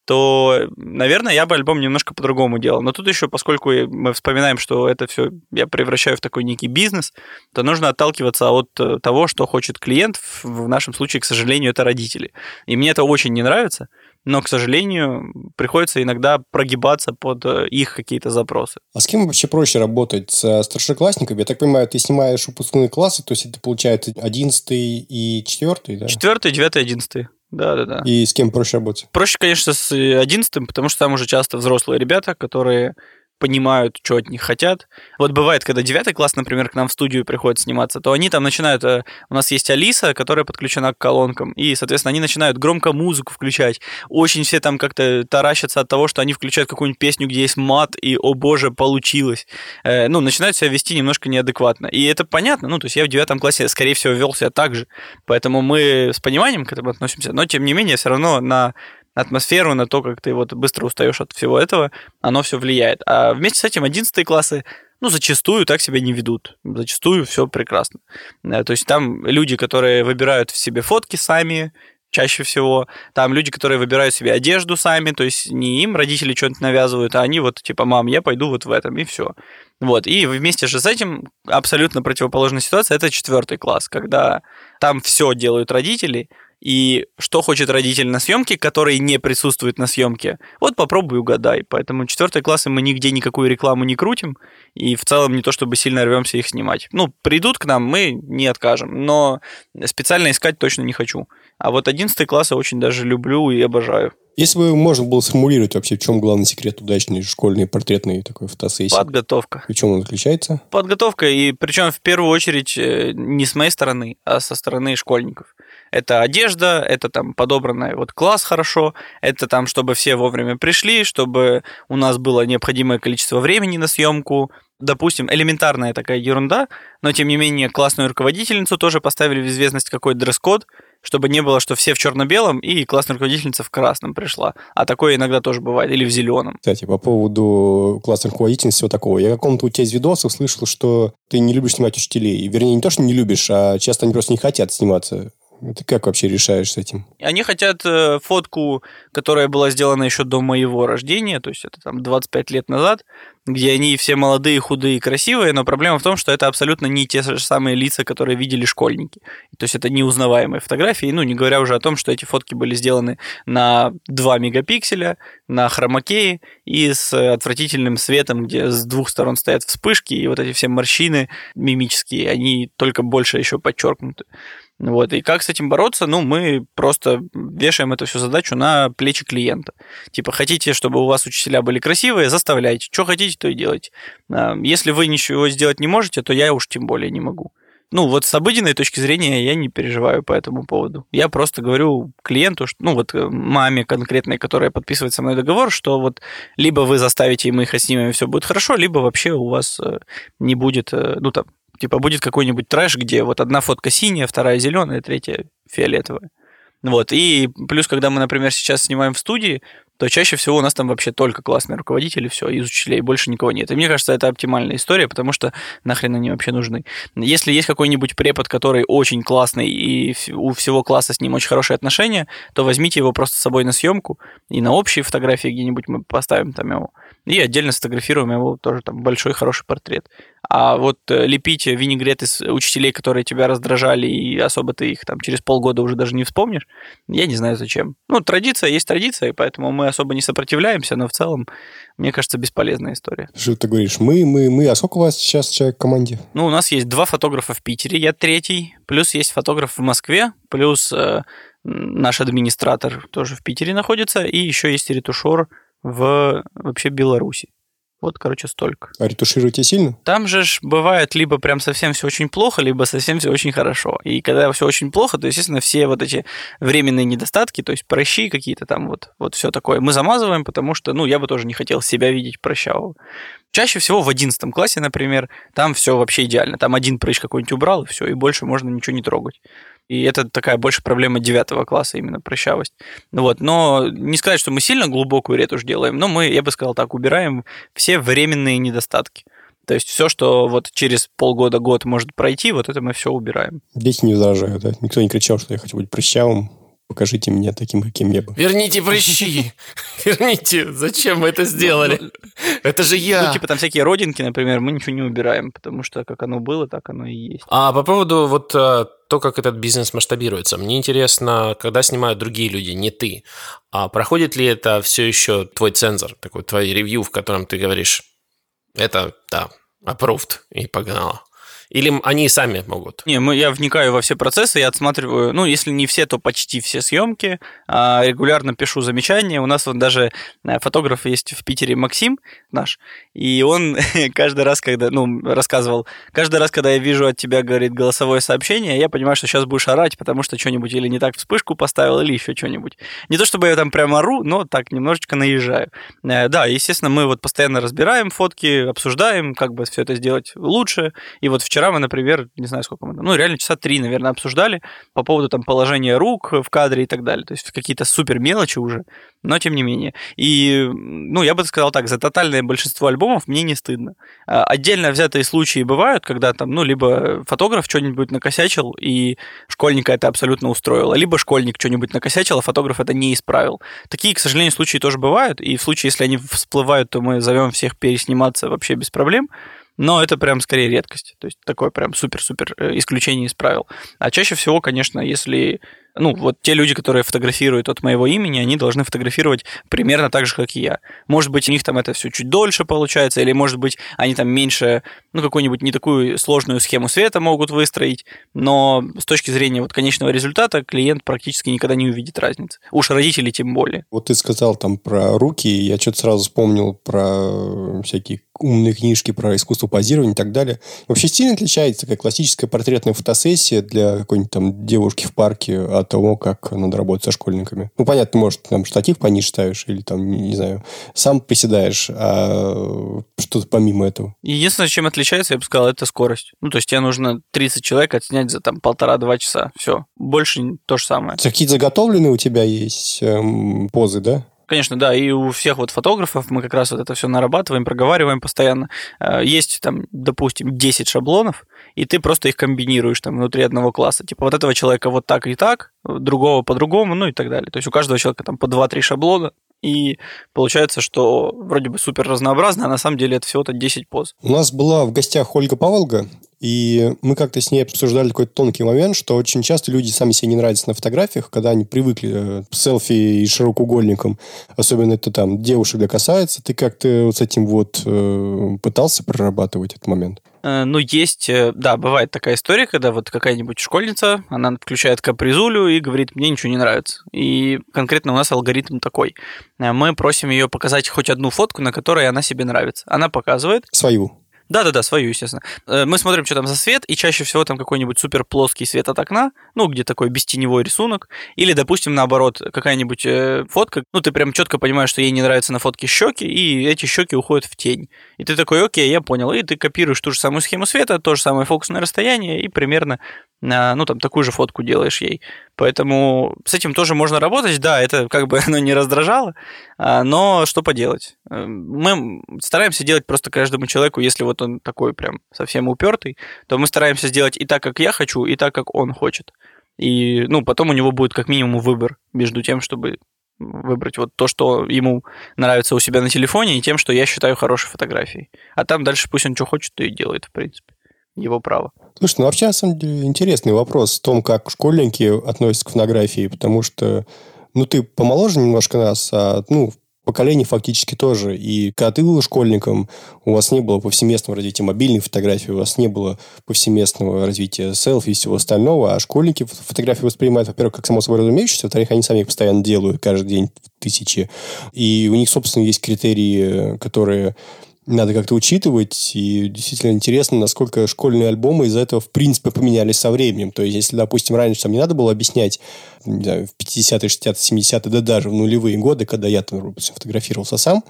то, наверное, я бы альбом немножко по-другому делал. Но тут еще, поскольку мы вспоминаем, что это все я превращаю в такой некий бизнес, то нужно отталкиваться от э, того, что хочет клиент. В нашем случае, к сожалению, это родители. И мне это очень не нравится но, к сожалению, приходится иногда прогибаться под э, их какие-то запросы. А с кем вообще проще работать? С старшеклассниками? Я так понимаю, ты снимаешь выпускные классы, то есть это получается 11 и 4, да? 4, 9, 11. Да, да, да. И с кем проще работать? Проще, конечно, с 11, потому что там уже часто взрослые ребята, которые понимают, что от них хотят. Вот бывает, когда девятый класс, например, к нам в студию приходит сниматься, то они там начинают... Э, у нас есть Алиса, которая подключена к колонкам, и, соответственно, они начинают громко музыку включать. Очень все там как-то таращатся от того, что они включают какую-нибудь песню, где есть мат, и, о боже, получилось. Э, ну, начинают себя вести немножко неадекватно. И это понятно, ну, то есть я в девятом классе, скорее всего, вел себя так же. Поэтому мы с пониманием к этому относимся, но, тем не менее, все равно на атмосферу, на то, как ты вот быстро устаешь от всего этого, оно все влияет. А вместе с этим 11 классы ну, зачастую так себя не ведут. Зачастую все прекрасно. Э, то есть там люди, которые выбирают в себе фотки сами, чаще всего. Там люди, которые выбирают себе одежду сами, то есть не им родители что-нибудь навязывают, а они вот типа, мам, я пойду вот в этом, и все. Вот, и вместе же с этим абсолютно противоположная ситуация, это четвертый класс, когда там все делают родители, и что хочет родитель на съемке, который не присутствует на съемке. Вот попробуй угадай. Поэтому четвертые классы мы нигде никакую рекламу не крутим, и в целом не то чтобы сильно рвемся их снимать. Ну, придут к нам, мы не откажем, но специально искать точно не хочу. А вот одиннадцатые классы очень даже люблю и обожаю. Если бы можно было сформулировать вообще, в чем главный секрет удачной школьной портретной такой фотосессии? Подготовка. В чем он заключается? Подготовка, и причем в первую очередь э, не с моей стороны, а со стороны школьников. Это одежда, это там подобранный вот класс хорошо, это там, чтобы все вовремя пришли, чтобы у нас было необходимое количество времени на съемку, допустим, элементарная такая ерунда, но тем не менее классную руководительницу тоже поставили в известность какой дресс-код, чтобы не было, что все в черно-белом и классная руководительница в красном пришла. А такое иногда тоже бывает, или в зеленом. Кстати, по поводу классной руководительницы всего такого. Я каком-то у тебя из видосов слышал, что ты не любишь снимать учителей. Вернее, не то, что не любишь, а часто они просто не хотят сниматься ты как вообще решаешь с этим? Они хотят э, фотку, которая была сделана еще до моего рождения, то есть это там 25 лет назад, где они все молодые, худые, красивые, но проблема в том, что это абсолютно не те же самые лица, которые видели школьники. То есть это неузнаваемые фотографии, ну, не говоря уже о том, что эти фотки были сделаны на 2 мегапикселя, на хромакее и с отвратительным светом, где с двух сторон стоят вспышки, и вот эти все морщины мимические, они только больше еще подчеркнуты. Вот. И как с этим бороться? Ну, мы просто вешаем эту всю задачу на плечи клиента. Типа, хотите, чтобы у вас учителя были красивые, заставляйте. Что хотите, то и делайте. А, если вы ничего сделать не можете, то я уж тем более не могу. Ну, вот с обыденной точки зрения я не переживаю по этому поводу. Я просто говорю клиенту, ну, вот э, маме конкретной, которая подписывает со мной договор, что вот либо вы заставите, и мы их отснимем, и все будет хорошо, либо вообще у вас э, не будет, э, ну, там, Типа будет какой-нибудь трэш, где вот одна фотка синяя, вторая зеленая, третья фиолетовая. Вот, и плюс, когда мы, например, сейчас снимаем в студии, то чаще всего у нас там вообще только классные руководители, все, из учителей, больше никого нет. И мне кажется, это оптимальная история, потому что нахрен они вообще нужны. Если есть какой-нибудь препод, который очень классный, и у всего класса с ним очень хорошие отношения, то возьмите его просто с собой на съемку, и на общие фотографии где-нибудь мы поставим там его, и отдельно сфотографируем его тоже там большой хороший портрет. А вот э, лепить винегрет из учителей, которые тебя раздражали, и особо ты их там через полгода уже даже не вспомнишь, я не знаю зачем. Ну, традиция есть традиция, поэтому мы особо не сопротивляемся, но в целом, мне кажется, бесполезная история. Что ты говоришь? Мы, мы, мы. А сколько у вас сейчас человек в команде? Ну, у нас есть два фотографа в Питере, я третий, плюс есть фотограф в Москве, плюс э, наш администратор тоже в Питере находится, и еще есть ретушер в вообще Беларуси. Вот, короче, столько. А ретушируете сильно? Там же ж бывает либо прям совсем все очень плохо, либо совсем все очень хорошо. И когда все очень плохо, то, естественно, все вот эти временные недостатки, то есть прыщи какие-то там, вот, вот все такое, мы замазываем, потому что, ну, я бы тоже не хотел себя видеть прыщавого. Чаще всего в 11 классе, например, там все вообще идеально. Там один прыщ какой-нибудь убрал, и все, и больше можно ничего не трогать. И это такая больше проблема девятого класса, именно прыщавость. Вот. Но не сказать, что мы сильно глубокую ретушь делаем, но мы, я бы сказал так, убираем все временные недостатки. То есть все, что вот через полгода-год может пройти, вот это мы все убираем. Дети не возражают, да? Никто не кричал, что я хочу быть прыщавым. Покажите меня таким, каким я был. Верните прыщи! Верните! Зачем вы это сделали? Это же я! Ну, типа там всякие родинки, например, мы ничего не убираем, потому что как оно было, так оно и есть. А по поводу вот э, то, как этот бизнес масштабируется. Мне интересно, когда снимают другие люди, не ты, а проходит ли это все еще твой цензор, такой твой ревью, в котором ты говоришь, это, да, approved, и погнало. Или они сами могут? Не, мы, я вникаю во все процессы, я отсматриваю, ну, если не все, то почти все съемки, а, регулярно пишу замечания. У нас вот даже э, фотограф есть в Питере Максим наш, и он каждый раз, когда, ну, рассказывал, каждый раз, когда я вижу от тебя, говорит, голосовое сообщение, я понимаю, что сейчас будешь орать, потому что что-нибудь или не так вспышку поставил, или еще что-нибудь. Не то чтобы я там прямо ору, но так немножечко наезжаю. Э, да, естественно, мы вот постоянно разбираем фотки, обсуждаем, как бы все это сделать лучше. И вот вчера мы, например, не знаю, сколько мы, ну, реально часа три, наверное, обсуждали по поводу там положения рук в кадре и так далее. То есть какие-то супер мелочи уже, но тем не менее. И, ну, я бы сказал так, за тотальное большинство альбомов мне не стыдно. А, отдельно взятые случаи бывают, когда там, ну, либо фотограф что-нибудь накосячил, и школьника это абсолютно устроило, либо школьник что-нибудь накосячил, а фотограф это не исправил. Такие, к сожалению, случаи тоже бывают, и в случае, если они всплывают, то мы зовем всех пересниматься вообще без проблем но это прям скорее редкость. То есть такое прям супер-супер э, исключение из правил. А чаще всего, конечно, если ну, вот те люди, которые фотографируют от моего имени, они должны фотографировать примерно так же, как и я. Может быть, у них там это все чуть дольше получается, или, может быть, они там меньше, ну, какую-нибудь не такую сложную схему света могут выстроить, но с точки зрения вот конечного результата клиент практически никогда не увидит разницы. Уж родители тем более. Вот ты сказал там про руки, я что-то сразу вспомнил про всякие умные книжки про искусство позирования и так далее. Вообще сильно отличается такая классическая портретная фотосессия для какой-нибудь там девушки в парке от того, как надо работать со школьниками. Ну, понятно, может, там штатив пониже ставишь или там, не, не знаю, сам приседаешь, а что-то помимо этого. Единственное, чем отличается, я бы сказал, это скорость. Ну, то есть тебе нужно 30 человек отснять за там полтора-два часа. Все. Больше то же самое. Какие-то заготовленные у тебя есть эм, позы, да? Конечно, да, и у всех вот фотографов мы как раз вот это все нарабатываем, проговариваем постоянно. Э, есть там, допустим, 10 шаблонов, и ты просто их комбинируешь там внутри одного класса. Типа вот этого человека вот так и так, другого по-другому, ну и так далее. То есть у каждого человека там по 2-3 шаблона, и получается, что вроде бы супер разнообразно, а на самом деле это всего-то 10 поз. У нас была в гостях Ольга Паволга, и мы как-то с ней обсуждали такой тонкий момент, что очень часто люди сами себе не нравятся на фотографиях, когда они привыкли э, к селфи и широкоугольникам. Особенно это там девушек касается. Ты как-то вот с этим вот э, пытался прорабатывать этот момент? Э, ну, есть, э, да, бывает такая история, когда вот какая-нибудь школьница, она включает капризулю и говорит, мне ничего не нравится. И конкретно у нас алгоритм такой. Мы просим ее показать хоть одну фотку, на которой она себе нравится. Она показывает. Свою. Да-да-да, свою, естественно. Э, мы смотрим, что там за свет, и чаще всего там какой-нибудь супер плоский свет от окна, ну, где такой бестеневой рисунок, или, допустим, наоборот, какая-нибудь э, фотка, ну, ты прям четко понимаешь, что ей не нравятся на фотке щеки, и эти щеки уходят в тень. И ты такой, окей, я понял, и ты копируешь ту же самую схему света, то же самое фокусное расстояние, и примерно ну, там, такую же фотку делаешь ей. Поэтому с этим тоже можно работать. Да, это как бы оно не раздражало, а, но что поделать. Э, мы стараемся делать просто каждому человеку, если вот он такой прям совсем упертый, то мы стараемся сделать и так, как я хочу, и так, как он хочет. И, ну, потом у него будет как минимум выбор между тем, чтобы выбрать вот то, что ему нравится у себя на телефоне, и тем, что я считаю хорошей фотографией. А там дальше пусть он что хочет, то и делает, в принципе его право. Слушай, ну вообще, на самом деле, интересный вопрос в том, как школьники относятся к фотографии, потому что, ну, ты помоложе немножко нас, а, ну, поколение фактически тоже. И когда ты был школьником, у вас не было повсеместного развития мобильной фотографии, у вас не было повсеместного развития селфи и всего остального, а школьники фотографии воспринимают, во-первых, как само собой разумеющееся, во-вторых, они сами их постоянно делают каждый день тысячи. И у них, собственно, есть критерии, которые надо как-то учитывать. И действительно интересно, насколько школьные альбомы из-за этого, в принципе, поменялись со временем. То есть, если, допустим, раньше там не надо было объяснять, не знаю, в 50-е, 60-е, 70-е, да даже в нулевые годы, когда я там, допустим, фотографировался сам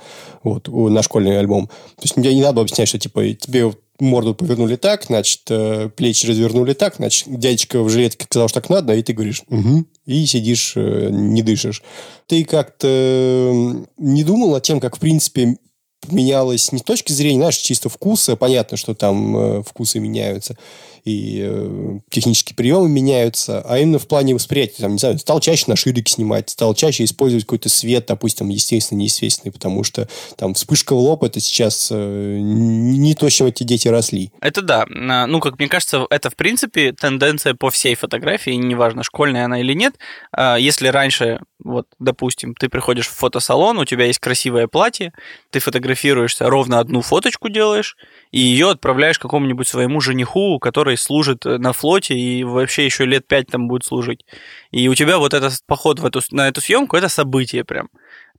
вот, на школьный альбом, то есть, мне не надо было объяснять, что, типа, тебе морду повернули так, значит, э, плечи развернули так, значит, дядечка в жилетке сказал, что так надо, и ты говоришь, угу, и сидишь, э, не дышишь. Ты как-то не думал над тем, как, в принципе, поменялось не с точки зрения, знаешь, чисто вкуса, понятно, что там э, вкусы меняются, и э, технические приемы меняются, а именно в плане восприятия. Там, не знаю, стал чаще на ширик снимать, стал чаще использовать какой-то свет, допустим, естественный, неестественный, потому что там вспышка в лоб это сейчас э, не то, с чем эти дети росли. Это да. Ну, как мне кажется, это в принципе тенденция по всей фотографии, неважно, школьная она или нет. А, если раньше, вот, допустим, ты приходишь в фотосалон, у тебя есть красивое платье, ты фотографируешься, ровно одну фоточку делаешь, и ее отправляешь какому-нибудь своему жениху, который служит э, на флоте и вообще еще лет пять там будет служить. И у тебя вот этот поход в эту, на эту съемку это событие прям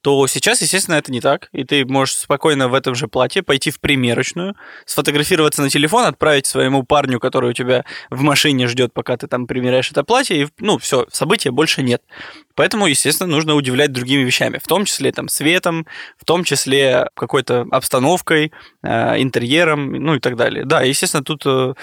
то сейчас, естественно, это не так. И ты можешь спокойно в этом же платье пойти в примерочную, сфотографироваться на телефон, отправить своему парню, который у тебя в машине ждет, пока ты там примеряешь это платье, и, ну, все, события больше нет. Поэтому, естественно, нужно удивлять другими вещами, в том числе там светом, в том числе какой-то обстановкой, э, интерьером, ну и так далее. Да, естественно, тут э,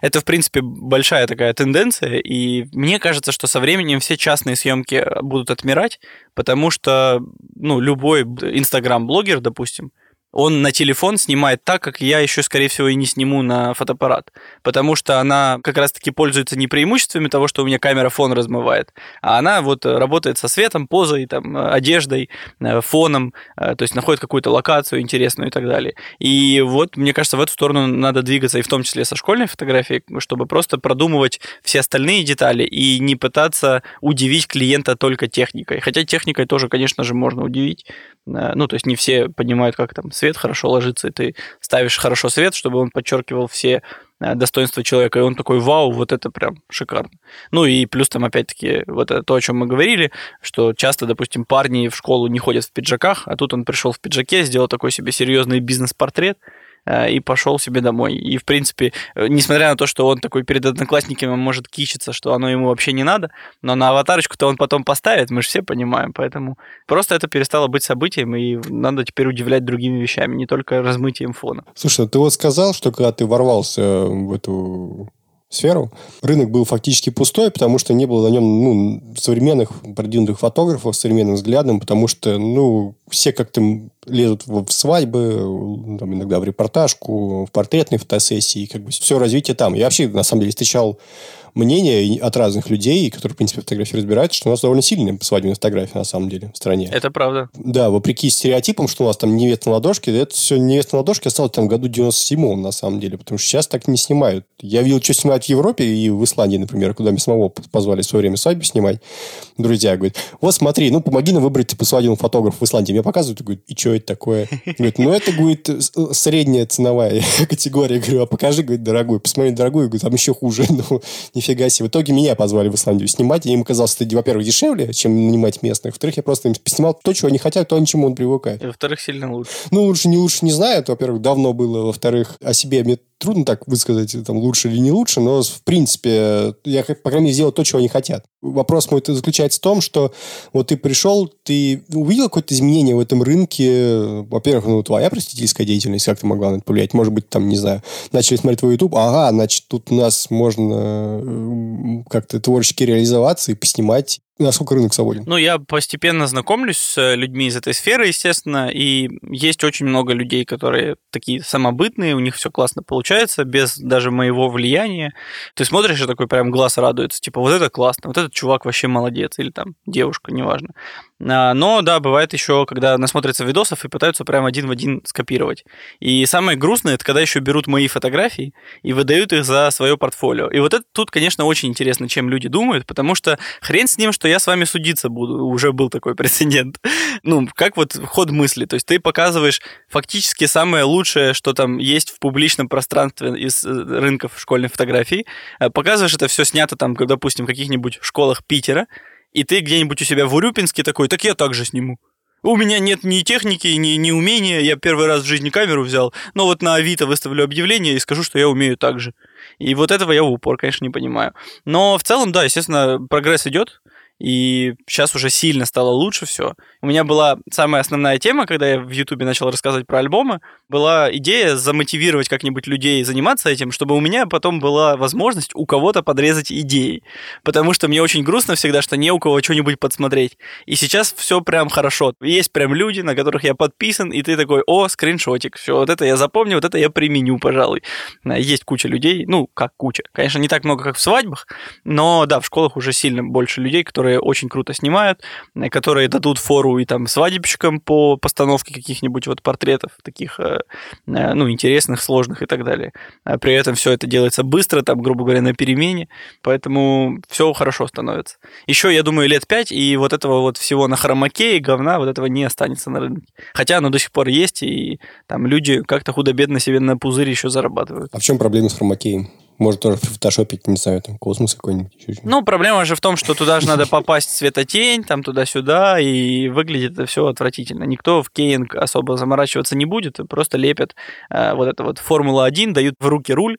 это, в принципе, большая такая тенденция, и мне кажется, что со временем все частные съемки будут отмирать, потому что, ну, любой инстаграм-блогер, допустим, он на телефон снимает так, как я еще, скорее всего, и не сниму на фотоаппарат. Потому что она как раз-таки пользуется не преимуществами того, что у меня камера фон размывает, а она вот работает со светом, позой, там, одеждой, э, фоном, э, то есть находит какую-то локацию интересную и так далее. И вот, мне кажется, в эту сторону надо двигаться, и в том числе со школьной фотографией, чтобы просто продумывать все остальные детали и не пытаться удивить клиента только техникой. Хотя техникой тоже, конечно же, можно удивить. Э, ну, то есть не все понимают, как там свет хорошо ложится, и ты ставишь хорошо свет, чтобы он подчеркивал все э, достоинства человека, и он такой, вау, вот это прям шикарно. Ну и плюс там опять-таки вот это то, о чем мы говорили, что часто, допустим, парни в школу не ходят в пиджаках, а тут он пришел в пиджаке, сделал такой себе серьезный бизнес-портрет, и пошел себе домой. И, в принципе, э, несмотря на то, что он такой перед одноклассниками может кичиться, что оно ему вообще не надо, но на аватарочку-то он потом поставит, мы же все понимаем, поэтому просто это перестало быть событием, и надо теперь удивлять другими вещами, не только размытием фона. Слушай, ты вот сказал, что когда ты ворвался в эту сферу. Рынок был фактически пустой, потому что не было на нем ну, современных продвинутых фотографов с современным взглядом, потому что ну, все как-то лезут в свадьбы, там, иногда в репортажку, в портретные фотосессии, как бы все развитие там. Я вообще, на самом деле, встречал мнение от разных людей, которые, в принципе, фотографии разбираются, что у нас довольно сильная свадебная фотография, на самом деле, в стране. Это правда. Да, вопреки стереотипам, что у нас там невеста на ладошке, это все невеста на ладошке осталось там в году 97-м, на самом деле, потому что сейчас так не снимают. Я видел, что снимают в Европе и в Исландии, например, куда меня самого позвали в свое время свадьбу снимать. Друзья говорят, вот смотри, ну, помоги нам выбрать типа свадебного фотографа в Исландии. Мне показывают, и говорят, и что это такое? Говорят, ну, это, говорит, средняя ценовая категория. Я говорю, а покажи, говорит, дорогую. Посмотри, дорогую, говорит, там еще хуже. Ну, нифига себе. В итоге меня позвали в Исландию снимать, и им казалось, это, во-первых, дешевле, чем нанимать местных. Во-вторых, я просто им снимал то, чего они хотят, то, чему он привыкает. И во-вторых, сильно лучше. Ну, лучше не лучше не знаю. Это, во-первых, давно было. Во-вторых, о себе мне трудно так высказать, там, лучше или не лучше, но, в принципе, я, по крайней мере, сделал то, чего они хотят. Вопрос мой заключается в том, что вот ты пришел, ты увидел какое-то изменение в этом рынке. Во-первых, ну, твоя просветительская деятельность, как ты могла на это повлиять? Может быть, там, не знаю, начали смотреть твой YouTube, ага, значит, тут у нас можно как-то творчески реализоваться и поснимать насколько рынок свободен? Ну, я постепенно знакомлюсь с людьми из этой сферы, естественно, и есть очень много людей, которые такие самобытные, у них все классно получается, без даже моего влияния. Ты смотришь, и такой прям глаз радуется, типа, вот это классно, вот этот чувак вообще молодец, или там девушка, неважно. А, но, да, бывает еще, когда насмотрятся видосов и пытаются прям один в один скопировать. И самое грустное, это когда еще берут мои фотографии и выдают их за свое портфолио. И вот это тут, конечно, очень интересно, чем люди думают, потому что хрен с ним, что я с вами судиться буду. Уже был такой прецедент. Ну, как вот ход мысли. То есть ты показываешь фактически самое лучшее, что там есть в публичном пространстве из э, рынков школьной фотографии. Э, показываешь это все снято там, допустим, в каких-нибудь школах Питера, и ты где-нибудь у себя в Урюпинске такой, так я также сниму. У меня нет ни техники, ни, ни умения, я первый раз в жизни камеру взял, но вот на Авито выставлю объявление и скажу, что я умею так же. И вот этого я в упор, конечно, не понимаю. Но в целом, да, естественно, прогресс идет, и сейчас уже сильно стало лучше все. У меня была самая основная тема, когда я в Ютубе начал рассказывать про альбомы, была идея замотивировать как-нибудь людей заниматься этим, чтобы у меня потом была возможность у кого-то подрезать идеи. Потому что мне очень грустно всегда, что не у кого что-нибудь подсмотреть. И сейчас все прям хорошо. Есть прям люди, на которых я подписан, и ты такой, о, скриншотик, все, вот это я запомню, вот это я применю, пожалуй. Есть куча людей, ну, как куча. Конечно, не так много, как в свадьбах, но да, в школах уже сильно больше людей, которые которые очень круто снимают, э, которые дадут фору и там свадебщикам по постановке каких-нибудь вот портретов таких, э, э, ну, интересных, сложных и так далее. А при этом все это делается быстро, там, грубо говоря, на перемене, поэтому все хорошо становится. Еще, я думаю, лет пять, и вот этого вот всего на хромаке и говна, вот этого не останется на рынке. Хотя оно до сих пор есть, и там люди как-то худо-бедно себе на пузырь еще зарабатывают. А в чем проблема с хромакеем? Может, тоже фотошопить, не знаю, там, космос какой-нибудь. Ну, проблема же в том, что туда же надо попасть светотень, там туда-сюда, и выглядит это все отвратительно. Никто в кейинг особо заморачиваться не будет, просто лепят э, вот это вот Формула-1, дают в руки руль,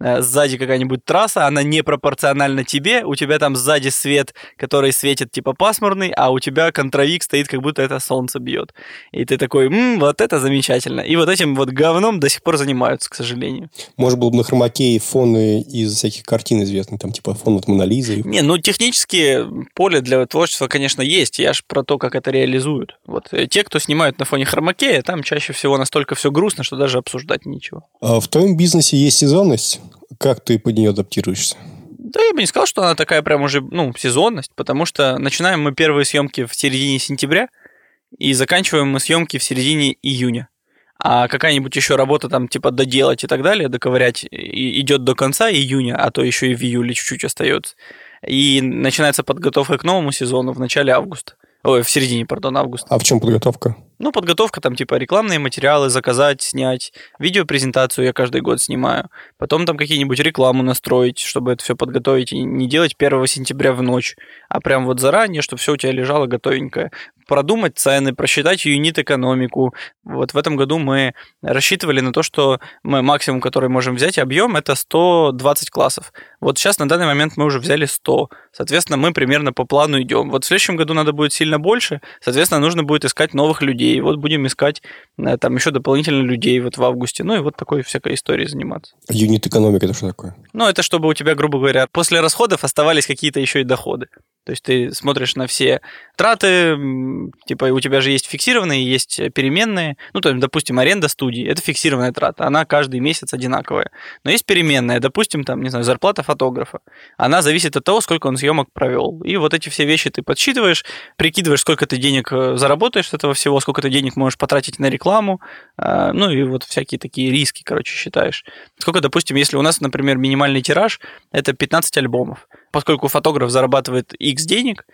сзади какая-нибудь трасса, она не пропорциональна тебе, у тебя там сзади свет, который светит типа пасмурный, а у тебя контровик стоит, как будто это солнце бьет. И ты такой, М, вот это замечательно. И вот этим вот говном до сих пор занимаются, к сожалению. Может, было бы на хромакее фоны из всяких картин известных, там типа фон от Монолизы. Не, ну технически поле для творчества, конечно, есть. Я ж про то, как это реализуют. Вот э, те, кто снимают на фоне хромакея, там чаще всего настолько все грустно, что даже обсуждать нечего. А в твоем бизнесе есть сезонность? Как ты под нее адаптируешься? Да, я бы не сказал, что она такая прям уже, ну, сезонность, потому что начинаем мы первые съемки в середине сентября и заканчиваем мы съемки в середине июня. А какая-нибудь еще работа там типа доделать и так далее, доковырять, идет до конца июня, а то еще и в июле чуть-чуть остается. И начинается подготовка к новому сезону в начале августа. Ой, в середине, пардон, августа. А в чем подготовка? Ну, подготовка там типа рекламные материалы заказать, снять, видеопрезентацию я каждый год снимаю, потом там какие-нибудь рекламу настроить, чтобы это все подготовить и не делать 1 сентября в ночь, а прям вот заранее, чтобы все у тебя лежало готовенькое продумать цены, просчитать юнит-экономику. Вот в этом году мы рассчитывали на то, что мы максимум, который можем взять, объем, это 120 классов. Вот сейчас на данный момент мы уже взяли 100. Соответственно, мы примерно по плану идем. Вот в следующем году надо будет сильно больше. Соответственно, нужно будет искать новых людей. Вот будем искать э, там еще дополнительно людей вот в августе. Ну и вот такой всякой историей заниматься. Юнит-экономика это что такое? Ну, это чтобы у тебя, грубо говоря, после расходов оставались какие-то еще и доходы. То есть ты смотришь на все траты, типа у тебя же есть фиксированные, есть переменные. Ну, то есть, допустим, аренда студии, это фиксированная трата, она каждый месяц одинаковая. Но есть переменная, допустим, там, не знаю, зарплата фотографа. Она зависит от того, сколько он съемок провел. И вот эти все вещи ты подсчитываешь, прикидываешь, сколько ты денег э, заработаешь с этого всего, сколько ты денег можешь потратить на рекламу, а, ну и вот всякие такие риски, короче, считаешь. Сколько, допустим, если у нас, например, минимальный тираж, это 15 альбомов. Поскольку фотограф зарабатывает X денег,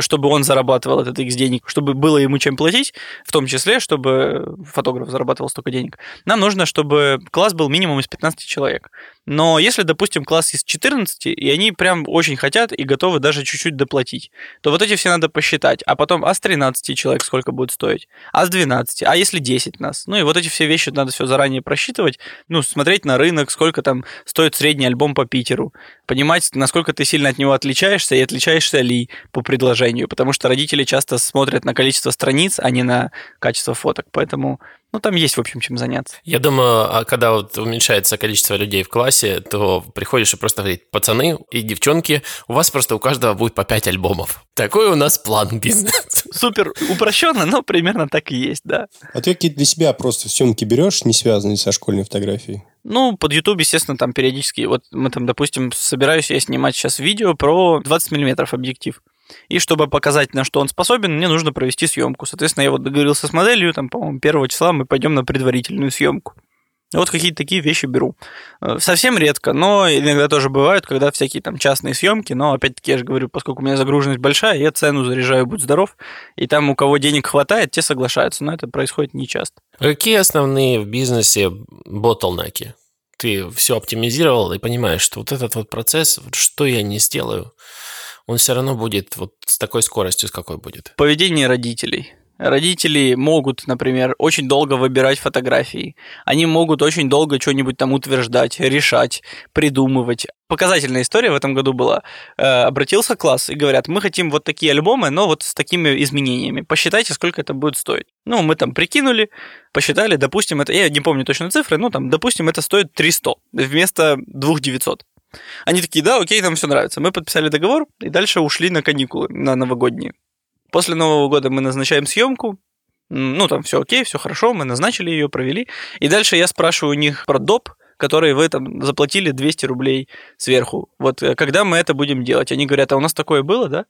чтобы он зарабатывал этот X денег, чтобы было ему чем платить, в том числе, чтобы фотограф зарабатывал столько денег, нам нужно, чтобы класс был минимум из 15 человек. Но если, допустим, класс из 14, и они прям очень хотят и готовы даже чуть-чуть доплатить, то вот эти все надо посчитать. А потом, а с 13 человек сколько будет стоить? А с 12? А если 10 нас? Ну и вот эти все вещи надо все заранее просчитывать. Ну, смотреть на рынок, сколько там стоит средний альбом по Питеру. Понимать, насколько ты сильно от него отличаешься и отличаешься ли по предложению. Потому что родители часто смотрят на количество страниц, а не на качество фоток. Поэтому ну, там есть, в общем, чем заняться. Я думаю, а когда вот уменьшается количество людей в классе, то приходишь и просто говорить, пацаны и девчонки, у вас просто у каждого будет по 5 альбомов. Такой у нас план бизнеса. Супер упрощенно, но примерно так и есть, да. А ты какие-то для себя просто съемки берешь, не связанные со школьной фотографией? Ну, под YouTube, естественно, там периодически, вот мы там, допустим, собираюсь я снимать сейчас видео про 20 миллиметров объектив. И чтобы показать, на что он способен, мне нужно провести съемку. Соответственно, я вот договорился с моделью, там, по-моему, первого числа мы пойдем на предварительную съемку. Вот какие-то такие вещи беру. Э, совсем редко, но иногда тоже бывают, когда всякие там частные съемки, но опять-таки я же говорю, поскольку у меня загруженность большая, я цену заряжаю, будь здоров, и там у кого денег хватает, те соглашаются, но это происходит нечасто. Какие основные в бизнесе ботлнеки? Ты все оптимизировал и понимаешь, что вот этот вот процесс, вот что я не сделаю, он все равно будет вот с такой скоростью, с какой будет. Поведение родителей. Родители могут, например, очень долго выбирать фотографии. Они могут очень долго что-нибудь там утверждать, решать, придумывать. Показательная история в этом году была. Э, обратился класс и говорят, мы хотим вот такие альбомы, но вот с такими изменениями. Посчитайте, сколько это будет стоить. Ну, мы там прикинули, посчитали, допустим, это, я не помню точно цифры, ну, там, допустим, это стоит 300 вместо 2900. Они такие, да, окей, нам все нравится. Мы подписали договор и дальше ушли на каникулы, на новогодние. После Нового года мы назначаем съемку, ну, там все окей, все хорошо, мы назначили ее, провели. И дальше я спрашиваю у них про доп, которые вы там заплатили 200 рублей сверху. Вот э, когда мы это будем делать? Они говорят, а у нас такое было, да?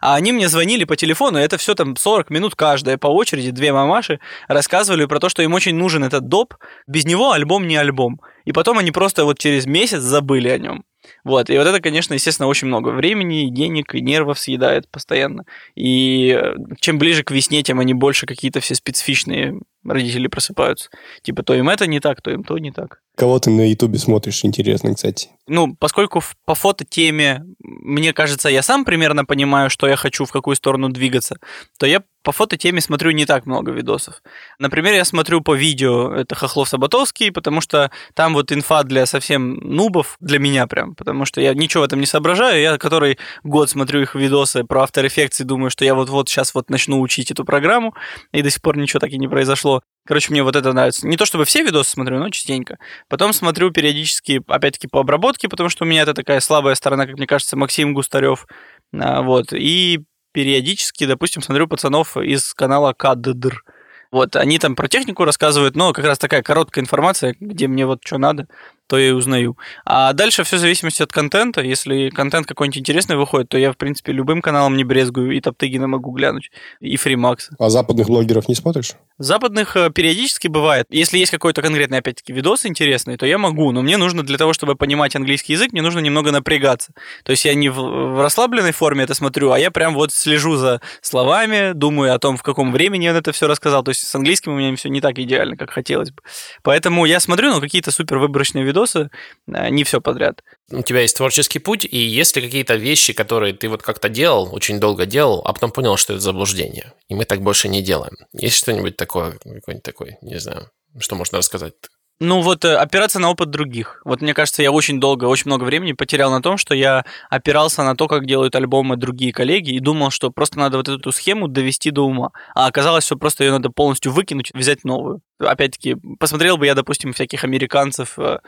А они мне звонили по телефону, это все там 40 минут каждая по очереди, две мамаши, рассказывали про то, что им очень нужен этот доп, без него альбом не альбом. И потом они просто вот через месяц забыли о нем. Вот, и вот это, конечно, естественно, очень много времени, денег и нервов съедает постоянно. И э, чем ближе к весне, тем они больше какие-то все специфичные родители просыпаются. Типа, то им это не так, то им то не так. Кого ты на Ютубе смотришь, интересно, кстати? Ну, поскольку по фототеме, мне кажется, я сам примерно понимаю, что я хочу, в какую сторону двигаться, то я по фототеме смотрю не так много видосов. Например, я смотрю по видео, это Хохлов Саботовский, потому что там вот инфа для совсем нубов, для меня прям, потому что я ничего в этом не соображаю, я который год смотрю их видосы про After Effects и думаю, что я вот-вот сейчас вот начну учить эту программу, и до сих пор ничего так и не произошло. Короче, мне вот это нравится. Не то чтобы все видосы смотрю, но частенько. Потом смотрю периодически, опять-таки, по обработке, потому что у меня это такая слабая сторона, как мне кажется, Максим Густарев. А, вот. И периодически, допустим, смотрю пацанов из канала КАДДР. Вот, они там про технику рассказывают, но как раз такая короткая информация, где мне вот что надо то я и узнаю. А дальше все в зависимости от контента. Если контент какой-нибудь интересный выходит, то я, в принципе, любым каналом не брезгую. И Топтыгина могу глянуть, и Фримакс. А западных блогеров не смотришь? Западных э, периодически бывает. Если есть какой-то конкретный, опять-таки, видос интересный, то я могу. Но мне нужно для того, чтобы понимать английский язык, мне нужно немного напрягаться. То есть я не в, в расслабленной форме это смотрю, а я прям вот слежу за словами, думаю о том, в каком времени он это все рассказал. То есть с английским у меня все не так идеально, как хотелось бы. Поэтому я смотрю, ну, какие-то супер выборочные видосы, видосы, э, не все подряд. У тебя есть творческий путь, и есть ли какие-то вещи, которые ты вот как-то делал, очень долго делал, а потом понял, что это заблуждение, и мы так больше не делаем. Есть что-нибудь такое, какой-нибудь такой, не знаю, что можно рассказать? Ну вот э, опираться на опыт других. Вот мне кажется, я очень долго, очень много времени потерял на том, что я опирался на то, как делают альбомы другие коллеги, и думал, что просто надо вот эту схему довести до ума. А оказалось, что просто ее надо полностью выкинуть, взять новую. Опять-таки, посмотрел бы я, допустим, всяких американцев э,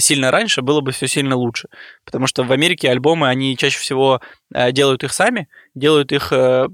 сильно раньше, было бы все сильно лучше. Потому что в Америке альбомы, они чаще всего э, делают их сами, делают их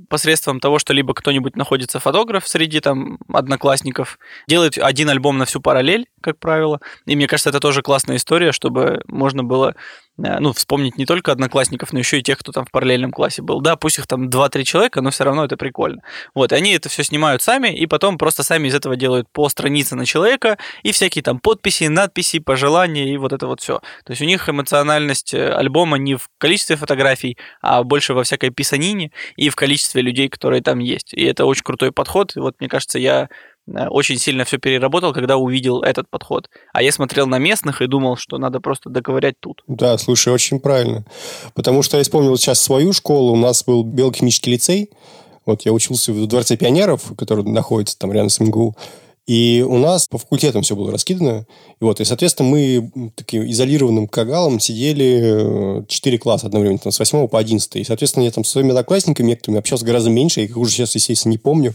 посредством того, что либо кто-нибудь находится фотограф среди там одноклассников, делает один альбом на всю параллель, как правило. И мне кажется, это тоже классная история, чтобы можно было э, ну, вспомнить не только одноклассников, но еще и тех, кто там в параллельном классе был. Да, пусть их там 2-3 человека, но все равно это прикольно. Вот, и они это все снимают сами, и потом просто сами из этого делают по странице на человека, и всякие там подписи, надписи, пожелания, и вот это вот все. То есть у них эмоциональность э, альбома не в количестве фотографий, а больше во всякой писанине и в количестве людей, которые там есть. И это очень крутой подход. И вот, мне кажется, я Э, очень сильно все переработал, когда увидел этот подход. А я смотрел на местных и думал, что надо просто доковырять тут. Да, слушай, очень правильно. Потому что я вспомнил сейчас свою школу. У нас был биохимический лицей. Вот я учился в Дворце пионеров, который находится там рядом с МГУ. И у нас по факультетам все было раскидано. И вот, и, соответственно, мы таким изолированным кагалом сидели 4 э, класса одновременно, там, с 8 по 11. И, соответственно, я там со своими одноклассниками некоторыми общался гораздо меньше, я их уже сейчас, естественно, не помню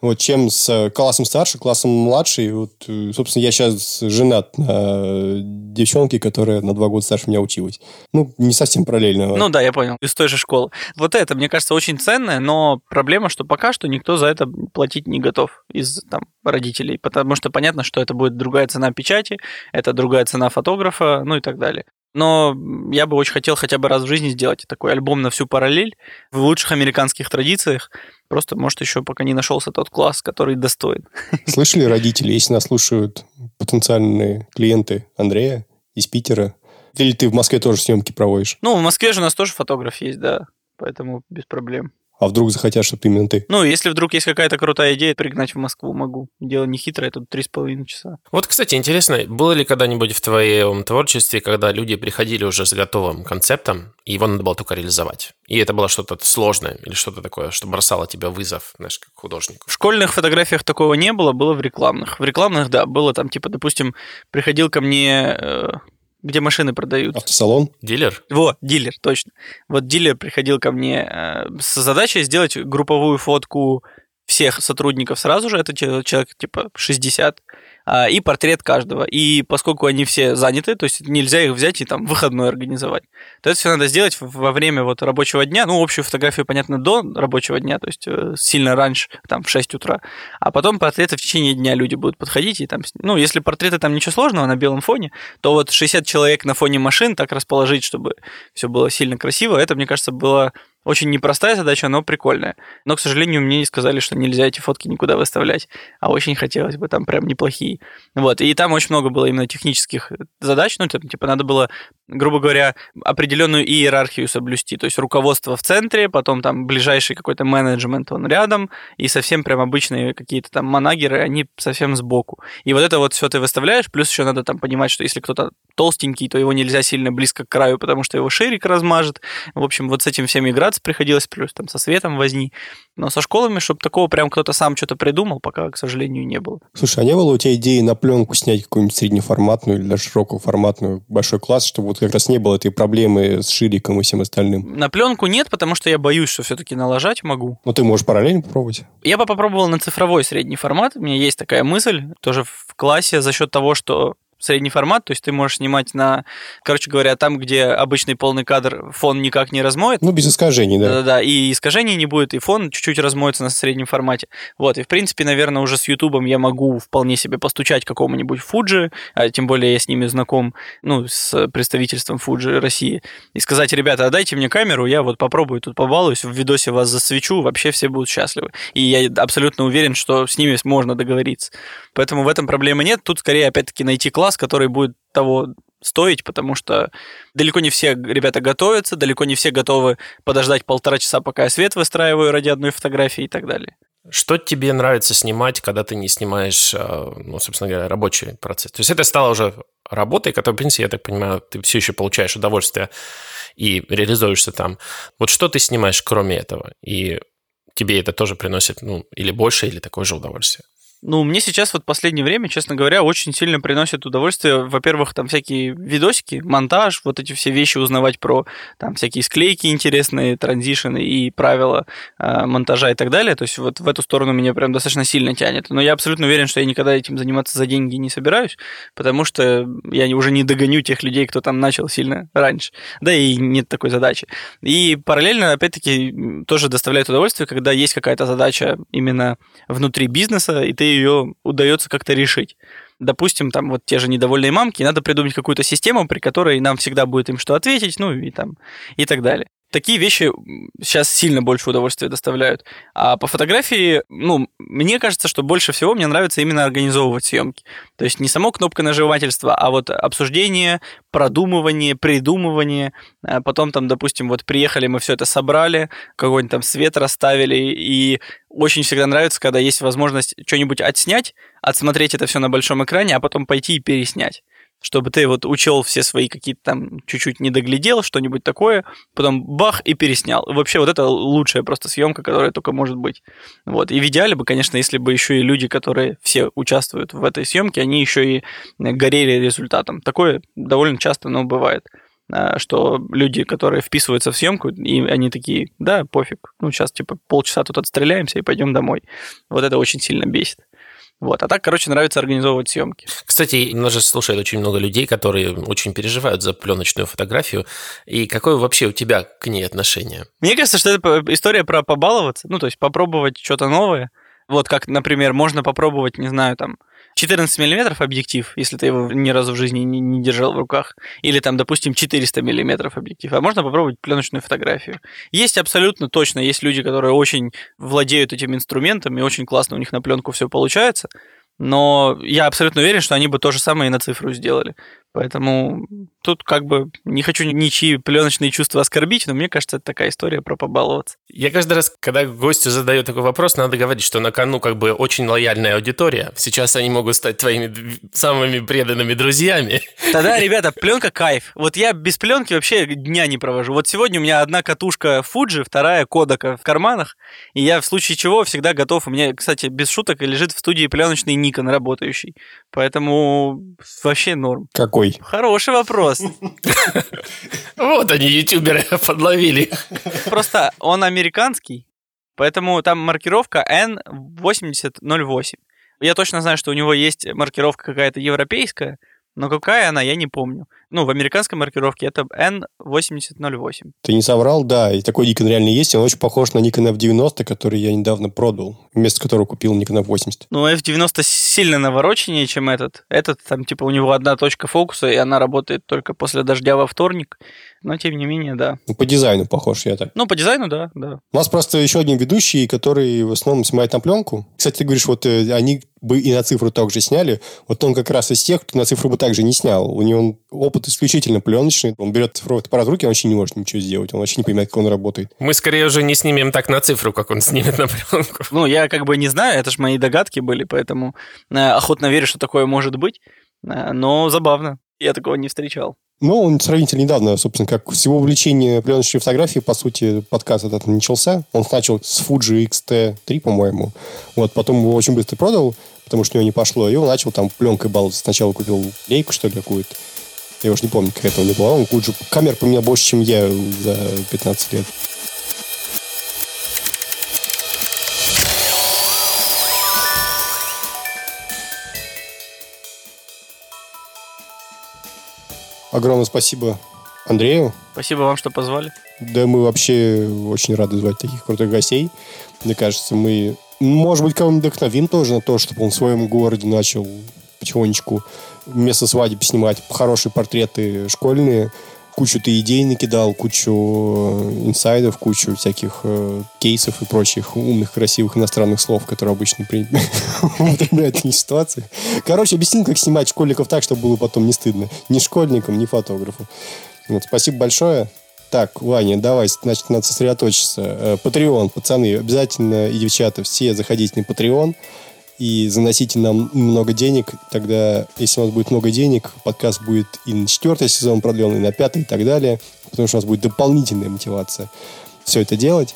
вот, чем с э, классом старше, классом младше. Вот, э, собственно, я сейчас женат на девчонке, которая на два года старше меня училась. Ну, не совсем параллельно. Ну да, я понял. Из той же школы. Вот это, мне кажется, очень ценное, но проблема, что пока что никто за это платить не готов из там, родителей, потому что понятно, что это будет другая цена печати, это другая цена фотографа, ну и так далее. Но я бы очень хотел хотя бы раз в жизни сделать такой альбом на всю параллель в лучших американских традициях. Просто, может, еще пока не нашелся тот класс, который достоин. Слышали родители, если нас слушают потенциальные клиенты Андрея из Питера, или ты в Москве тоже съемки проводишь? Ну, в Москве же у нас тоже фотограф есть, да. Поэтому без проблем. А вдруг захотят, чтобы именно ты? Ну, если вдруг есть какая-то крутая идея, пригнать в Москву могу. Дело не хитрое, тут три с половиной часа. Вот, кстати, интересно, было ли когда-нибудь в твоем творчестве, когда люди приходили уже с готовым концептом, и его надо было только реализовать? И это было что-то сложное или что-то такое, что бросало тебя вызов, знаешь, как художник? В школьных фотографиях такого не было, было в рекламных. В рекламных, да, было там, типа, допустим, приходил ко мне э, где машины продают. Автосалон? Дилер? Вот, дилер, точно. Вот дилер приходил ко мне э, с задачей сделать групповую фотку всех сотрудников сразу же, это человек типа 60, а, и портрет каждого. И поскольку они все заняты, то есть нельзя их взять и там выходной организовать, то это все надо сделать во время вот рабочего дня. Ну, общую фотографию, понятно, до рабочего дня, то есть э, сильно раньше, там, в 6 утра. А потом портреты в течение дня люди будут подходить и там... Ну, если портреты там ничего сложного на белом фоне, то вот 60 человек на фоне машин так расположить, чтобы все было сильно красиво, это, мне кажется, было очень непростая задача, но прикольная. Но, к сожалению, мне сказали, что нельзя эти фотки никуда выставлять. А очень хотелось бы, там прям неплохие. Вот. И там очень много было именно технических задач. Ну, там, типа, надо было, грубо говоря, определенную иерархию соблюсти. То есть руководство в центре, потом там ближайший какой-то менеджмент, он рядом, и совсем прям обычные какие-то там манагеры, они совсем сбоку. И вот это вот все ты выставляешь, плюс еще надо там понимать, что если кто-то толстенький, то его нельзя сильно близко к краю, потому что его ширик размажет. В общем, вот с этим всем играть разбираться приходилось, плюс там со светом возни. Но со школами, чтобы такого прям кто-то сам что-то придумал, пока, к сожалению, не было. Слушай, а не было у тебя идеи на пленку снять какую-нибудь среднеформатную или даже широкоформатную большой класс, чтобы вот как раз не было этой проблемы с шириком и всем остальным? На пленку нет, потому что я боюсь, что все-таки налажать могу. Но ты можешь параллельно попробовать. Я бы попробовал на цифровой средний формат. У меня есть такая мысль, тоже в классе, за счет того, что средний формат, то есть ты можешь снимать на, короче говоря, там, где обычный полный кадр фон никак не размоет. Ну, без искажений, да. Да-да, и искажений не будет, и фон чуть-чуть размоется на среднем формате. Вот, и в принципе, наверное, уже с Ютубом я могу вполне себе постучать какому-нибудь Фуджи, а тем более я с ними знаком, ну, с представительством Фуджи России, и сказать, ребята, отдайте мне камеру, я вот попробую тут побалуюсь, в видосе вас засвечу, вообще все будут счастливы. И я абсолютно уверен, что с ними можно договориться. Поэтому в этом проблемы нет. Тут скорее, опять-таки, найти класс, который будет того стоить, потому что далеко не все ребята готовятся, далеко не все готовы подождать полтора часа, пока я свет выстраиваю ради одной фотографии и так далее. Что тебе нравится снимать, когда ты не снимаешь, а, ну, собственно говоря, рабочий процесс? То есть это стало уже работой, которая, в принципе, я так понимаю, ты все еще получаешь удовольствие и реализуешься там. Вот что ты снимаешь кроме этого? И тебе это тоже приносит, ну, или больше, или такое же удовольствие? Ну, мне сейчас вот последнее время, честно говоря, очень сильно приносит удовольствие, во-первых, там всякие видосики, монтаж, вот эти все вещи узнавать про там всякие склейки интересные, транзишены и правила э, монтажа и так далее. То есть вот в эту сторону меня прям достаточно сильно тянет. Но я абсолютно уверен, что я никогда этим заниматься за деньги не собираюсь, потому что я уже не догоню тех людей, кто там начал сильно раньше. Да и нет такой задачи. И параллельно, опять-таки, тоже доставляет удовольствие, когда есть какая-то задача именно внутри бизнеса, и ты ее удается как-то решить. допустим, там вот те же недовольные мамки, надо придумать какую-то систему, при которой нам всегда будет им что ответить, ну и там, и так далее такие вещи сейчас сильно больше удовольствия доставляют. А по фотографии, ну, мне кажется, что больше всего мне нравится именно организовывать съемки. То есть не само кнопконажимательство, а вот обсуждение, продумывание, придумывание. А потом там, допустим, вот приехали, мы все это собрали, какой-нибудь там свет расставили, и очень всегда нравится, когда есть возможность что-нибудь отснять, отсмотреть это все на большом экране, а потом пойти и переснять чтобы ты вот учел все свои какие-то там чуть-чуть не доглядел, что-нибудь такое, потом бах и переснял. вообще вот это лучшая просто съемка, которая только может быть. Вот. И в идеале бы, конечно, если бы еще и люди, которые все участвуют в этой съемке, они еще и горели результатом. Такое довольно часто, но бывает а, что люди, которые вписываются в съемку, и они такие, да, пофиг, ну сейчас типа полчаса тут отстреляемся и пойдем домой. Вот это очень сильно бесит. Вот. А так, короче, нравится организовывать съемки. Кстати, нас же слушает очень много людей, которые очень переживают за пленочную фотографию. И какое вообще у тебя к ней отношение? Мне кажется, что это история про побаловаться, ну, то есть попробовать что-то новое. Вот как, например, можно попробовать, не знаю, там, 14 миллиметров объектив, если ты его ни разу в жизни не, не держал в руках, или там, допустим, 400 миллиметров объектив, а можно попробовать пленочную фотографию. Есть абсолютно точно, есть люди, которые очень владеют этим инструментом, и очень классно у них на пленку все получается, но я абсолютно уверен, что они бы то же самое и на цифру сделали. Поэтому тут как бы не хочу ничьи пленочные чувства оскорбить, но мне кажется, это такая история про побаловаться. Я каждый раз, когда гостю задаю такой вопрос, надо говорить, что на кону как бы очень лояльная аудитория. Сейчас они могут стать твоими самыми преданными друзьями. Тогда, ребята, пленка кайф. Вот я без пленки вообще дня не провожу. Вот сегодня у меня одна катушка Fuji, вторая Kodak в карманах, и я в случае чего всегда готов. У меня, кстати, без шуток лежит в студии пленочный Nikon работающий. Поэтому вообще норм. Какой? Хороший вопрос. Вот они, ютуберы, подловили. Просто он американский, поэтому там маркировка N8008. Я точно знаю, что у него есть маркировка какая-то европейская, но какая она, я не помню. Ну, в американской маркировке это N8008. Ты не соврал, да. И такой Nikon реально есть. Он очень похож на Nikon F90, который я недавно продал, вместо которого купил Nikon F80. Ну, F90 сильно навороченнее, чем этот. Этот, там, типа, у него одна точка фокуса, и она работает только после дождя во вторник. Но, тем не менее, да. Ну, по дизайну похож я так. Ну, по дизайну, да, да. У нас просто еще один ведущий, который в основном снимает на пленку. Кстати, ты говоришь, вот э, они бы и на цифру также сняли. Вот он как раз из тех, кто на цифру бы также не снял. У него опыт исключительно пленочный. Он берет цифровой аппарат в руки, он вообще не может ничего сделать. Он вообще не понимает, как он работает. Мы скорее уже не снимем так на цифру, как он снимет на пленку. Ну, я как бы не знаю, это же мои догадки были, поэтому э, охотно верю, что такое может быть. Э, но забавно. Я такого не встречал. Ну, он сравнительно недавно, собственно, как с его увлечения пленочной фотографии, по сути, подкаст этот начался. Он начал с Fuji X-T3, по-моему. Вот, потом его очень быстро продал, потому что у него не пошло. И он начал там пленкой баловаться. Сначала купил лейку, что ли, какую-то. Я уже не помню, как это у него было. Он кучу камер поменял больше, чем я за 15 лет. Огромное спасибо Андрею. Спасибо вам, что позвали. Да, мы вообще очень рады звать таких крутых гостей. Мне кажется, мы, может быть, кого-нибудь вдохновим тоже на то, чтобы он в своем городе начал потихонечку вместо свадеб снимать хорошие портреты школьные, кучу ты идей накидал, кучу э, инсайдов, кучу всяких э, кейсов и прочих умных, красивых иностранных слов, которые обычно употребляют в ситуации. Короче, объяснил, как снимать школьников так, чтобы было потом не стыдно. Ни школьникам, ни фотографу. Вот, спасибо большое. Так, Ваня, давай, значит, надо сосредоточиться. Патреон, э, пацаны, обязательно и девчата, все заходите на Patreon и заносите нам много денег. Тогда, если у нас будет много денег, подкаст будет и на четвертый сезон продлен, и на пятый, и так далее. Потому что у нас будет дополнительная мотивация все это делать.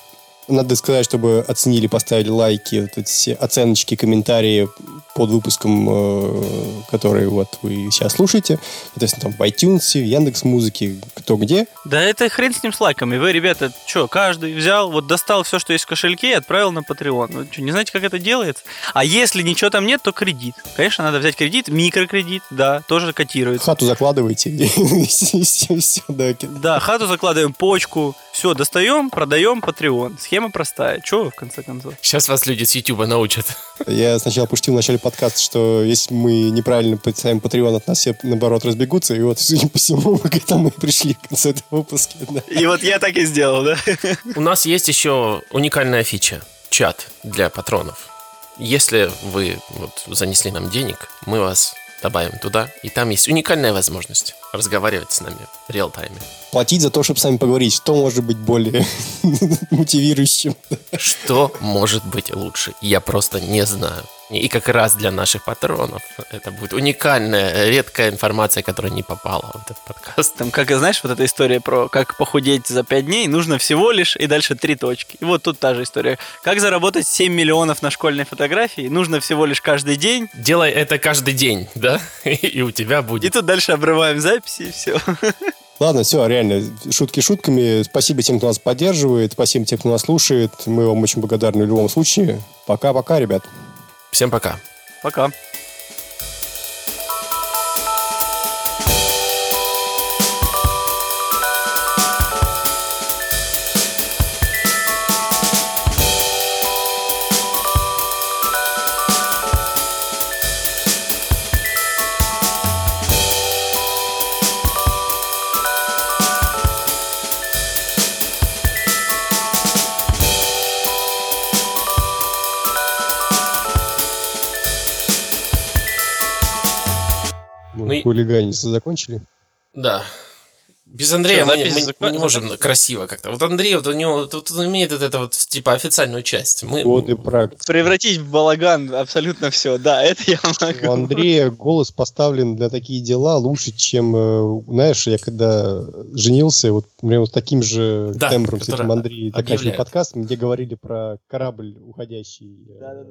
Надо сказать, чтобы оценили, поставили лайки, вот эти все оценочки, комментарии под выпуском, э, который вот вы сейчас слушаете. Соответственно, там в iTunes, в Яндекс Музыки, кто где. Да это хрен с ним с лайками. Вы, ребята, что, каждый взял, вот достал все, что есть в кошельке и отправил на Patreon. Вы что, не знаете, как это делается? А если ничего там нет, то кредит. Конечно, надо взять кредит, микрокредит, да, тоже котируется. Хату закладываете. Да, хату закладываем, почку, все, достаем, продаем, Patreon. Схема простая. Че, в конце концов? Сейчас вас люди с YouTube научат. Я сначала пошутил в начале подкаста, что если мы неправильно представим Patreon, от нас все, наоборот, разбегутся. И вот, судя по всему, мы к этому и пришли в конце этого выпуска. Да. И вот я так и сделал, да? У нас есть еще уникальная фича. Чат для патронов. Если вы вот, занесли нам денег, мы вас добавим туда, и там есть уникальная возможность разговаривать с нами в реал-тайме. Платить за то, чтобы с вами поговорить, что может быть более мотивирующим? Что может быть лучше? Я просто не знаю. И как раз для наших патронов это будет уникальная, редкая информация, которая не попала в этот подкаст. Там, как, знаешь, вот эта история про как похудеть за 5 дней, нужно всего лишь и дальше три точки. И вот тут та же история. Как заработать 7 миллионов на школьной фотографии, нужно всего лишь каждый день. Делай это каждый день, да? И у тебя И будет. тут дальше обрываем записи, и все. Ладно, все, реально, шутки шутками. Спасибо тем, кто нас поддерживает. Спасибо тем, кто нас слушает. Мы вам очень благодарны в любом случае. Пока-пока, ребят. Всем пока. Пока. Хулиганиться закончили? Да. Без Андрея Всё, мы, мы- мы не можем красиво как-то. Вот Андрей, вот у него вот, вот он имеет вот это вот типа официальную часть. Мы, Вот и практика. Превратить в балаган абсолютно все. Да, это я У могу. Андрея голос поставлен для такие дела лучше, чем, э, знаешь, я когда женился, вот, например, вот таким же Да, тембром, с этим Андрей заканчивали объявляет. подкаст, где говорили про корабль уходящий. э, Да-да-да.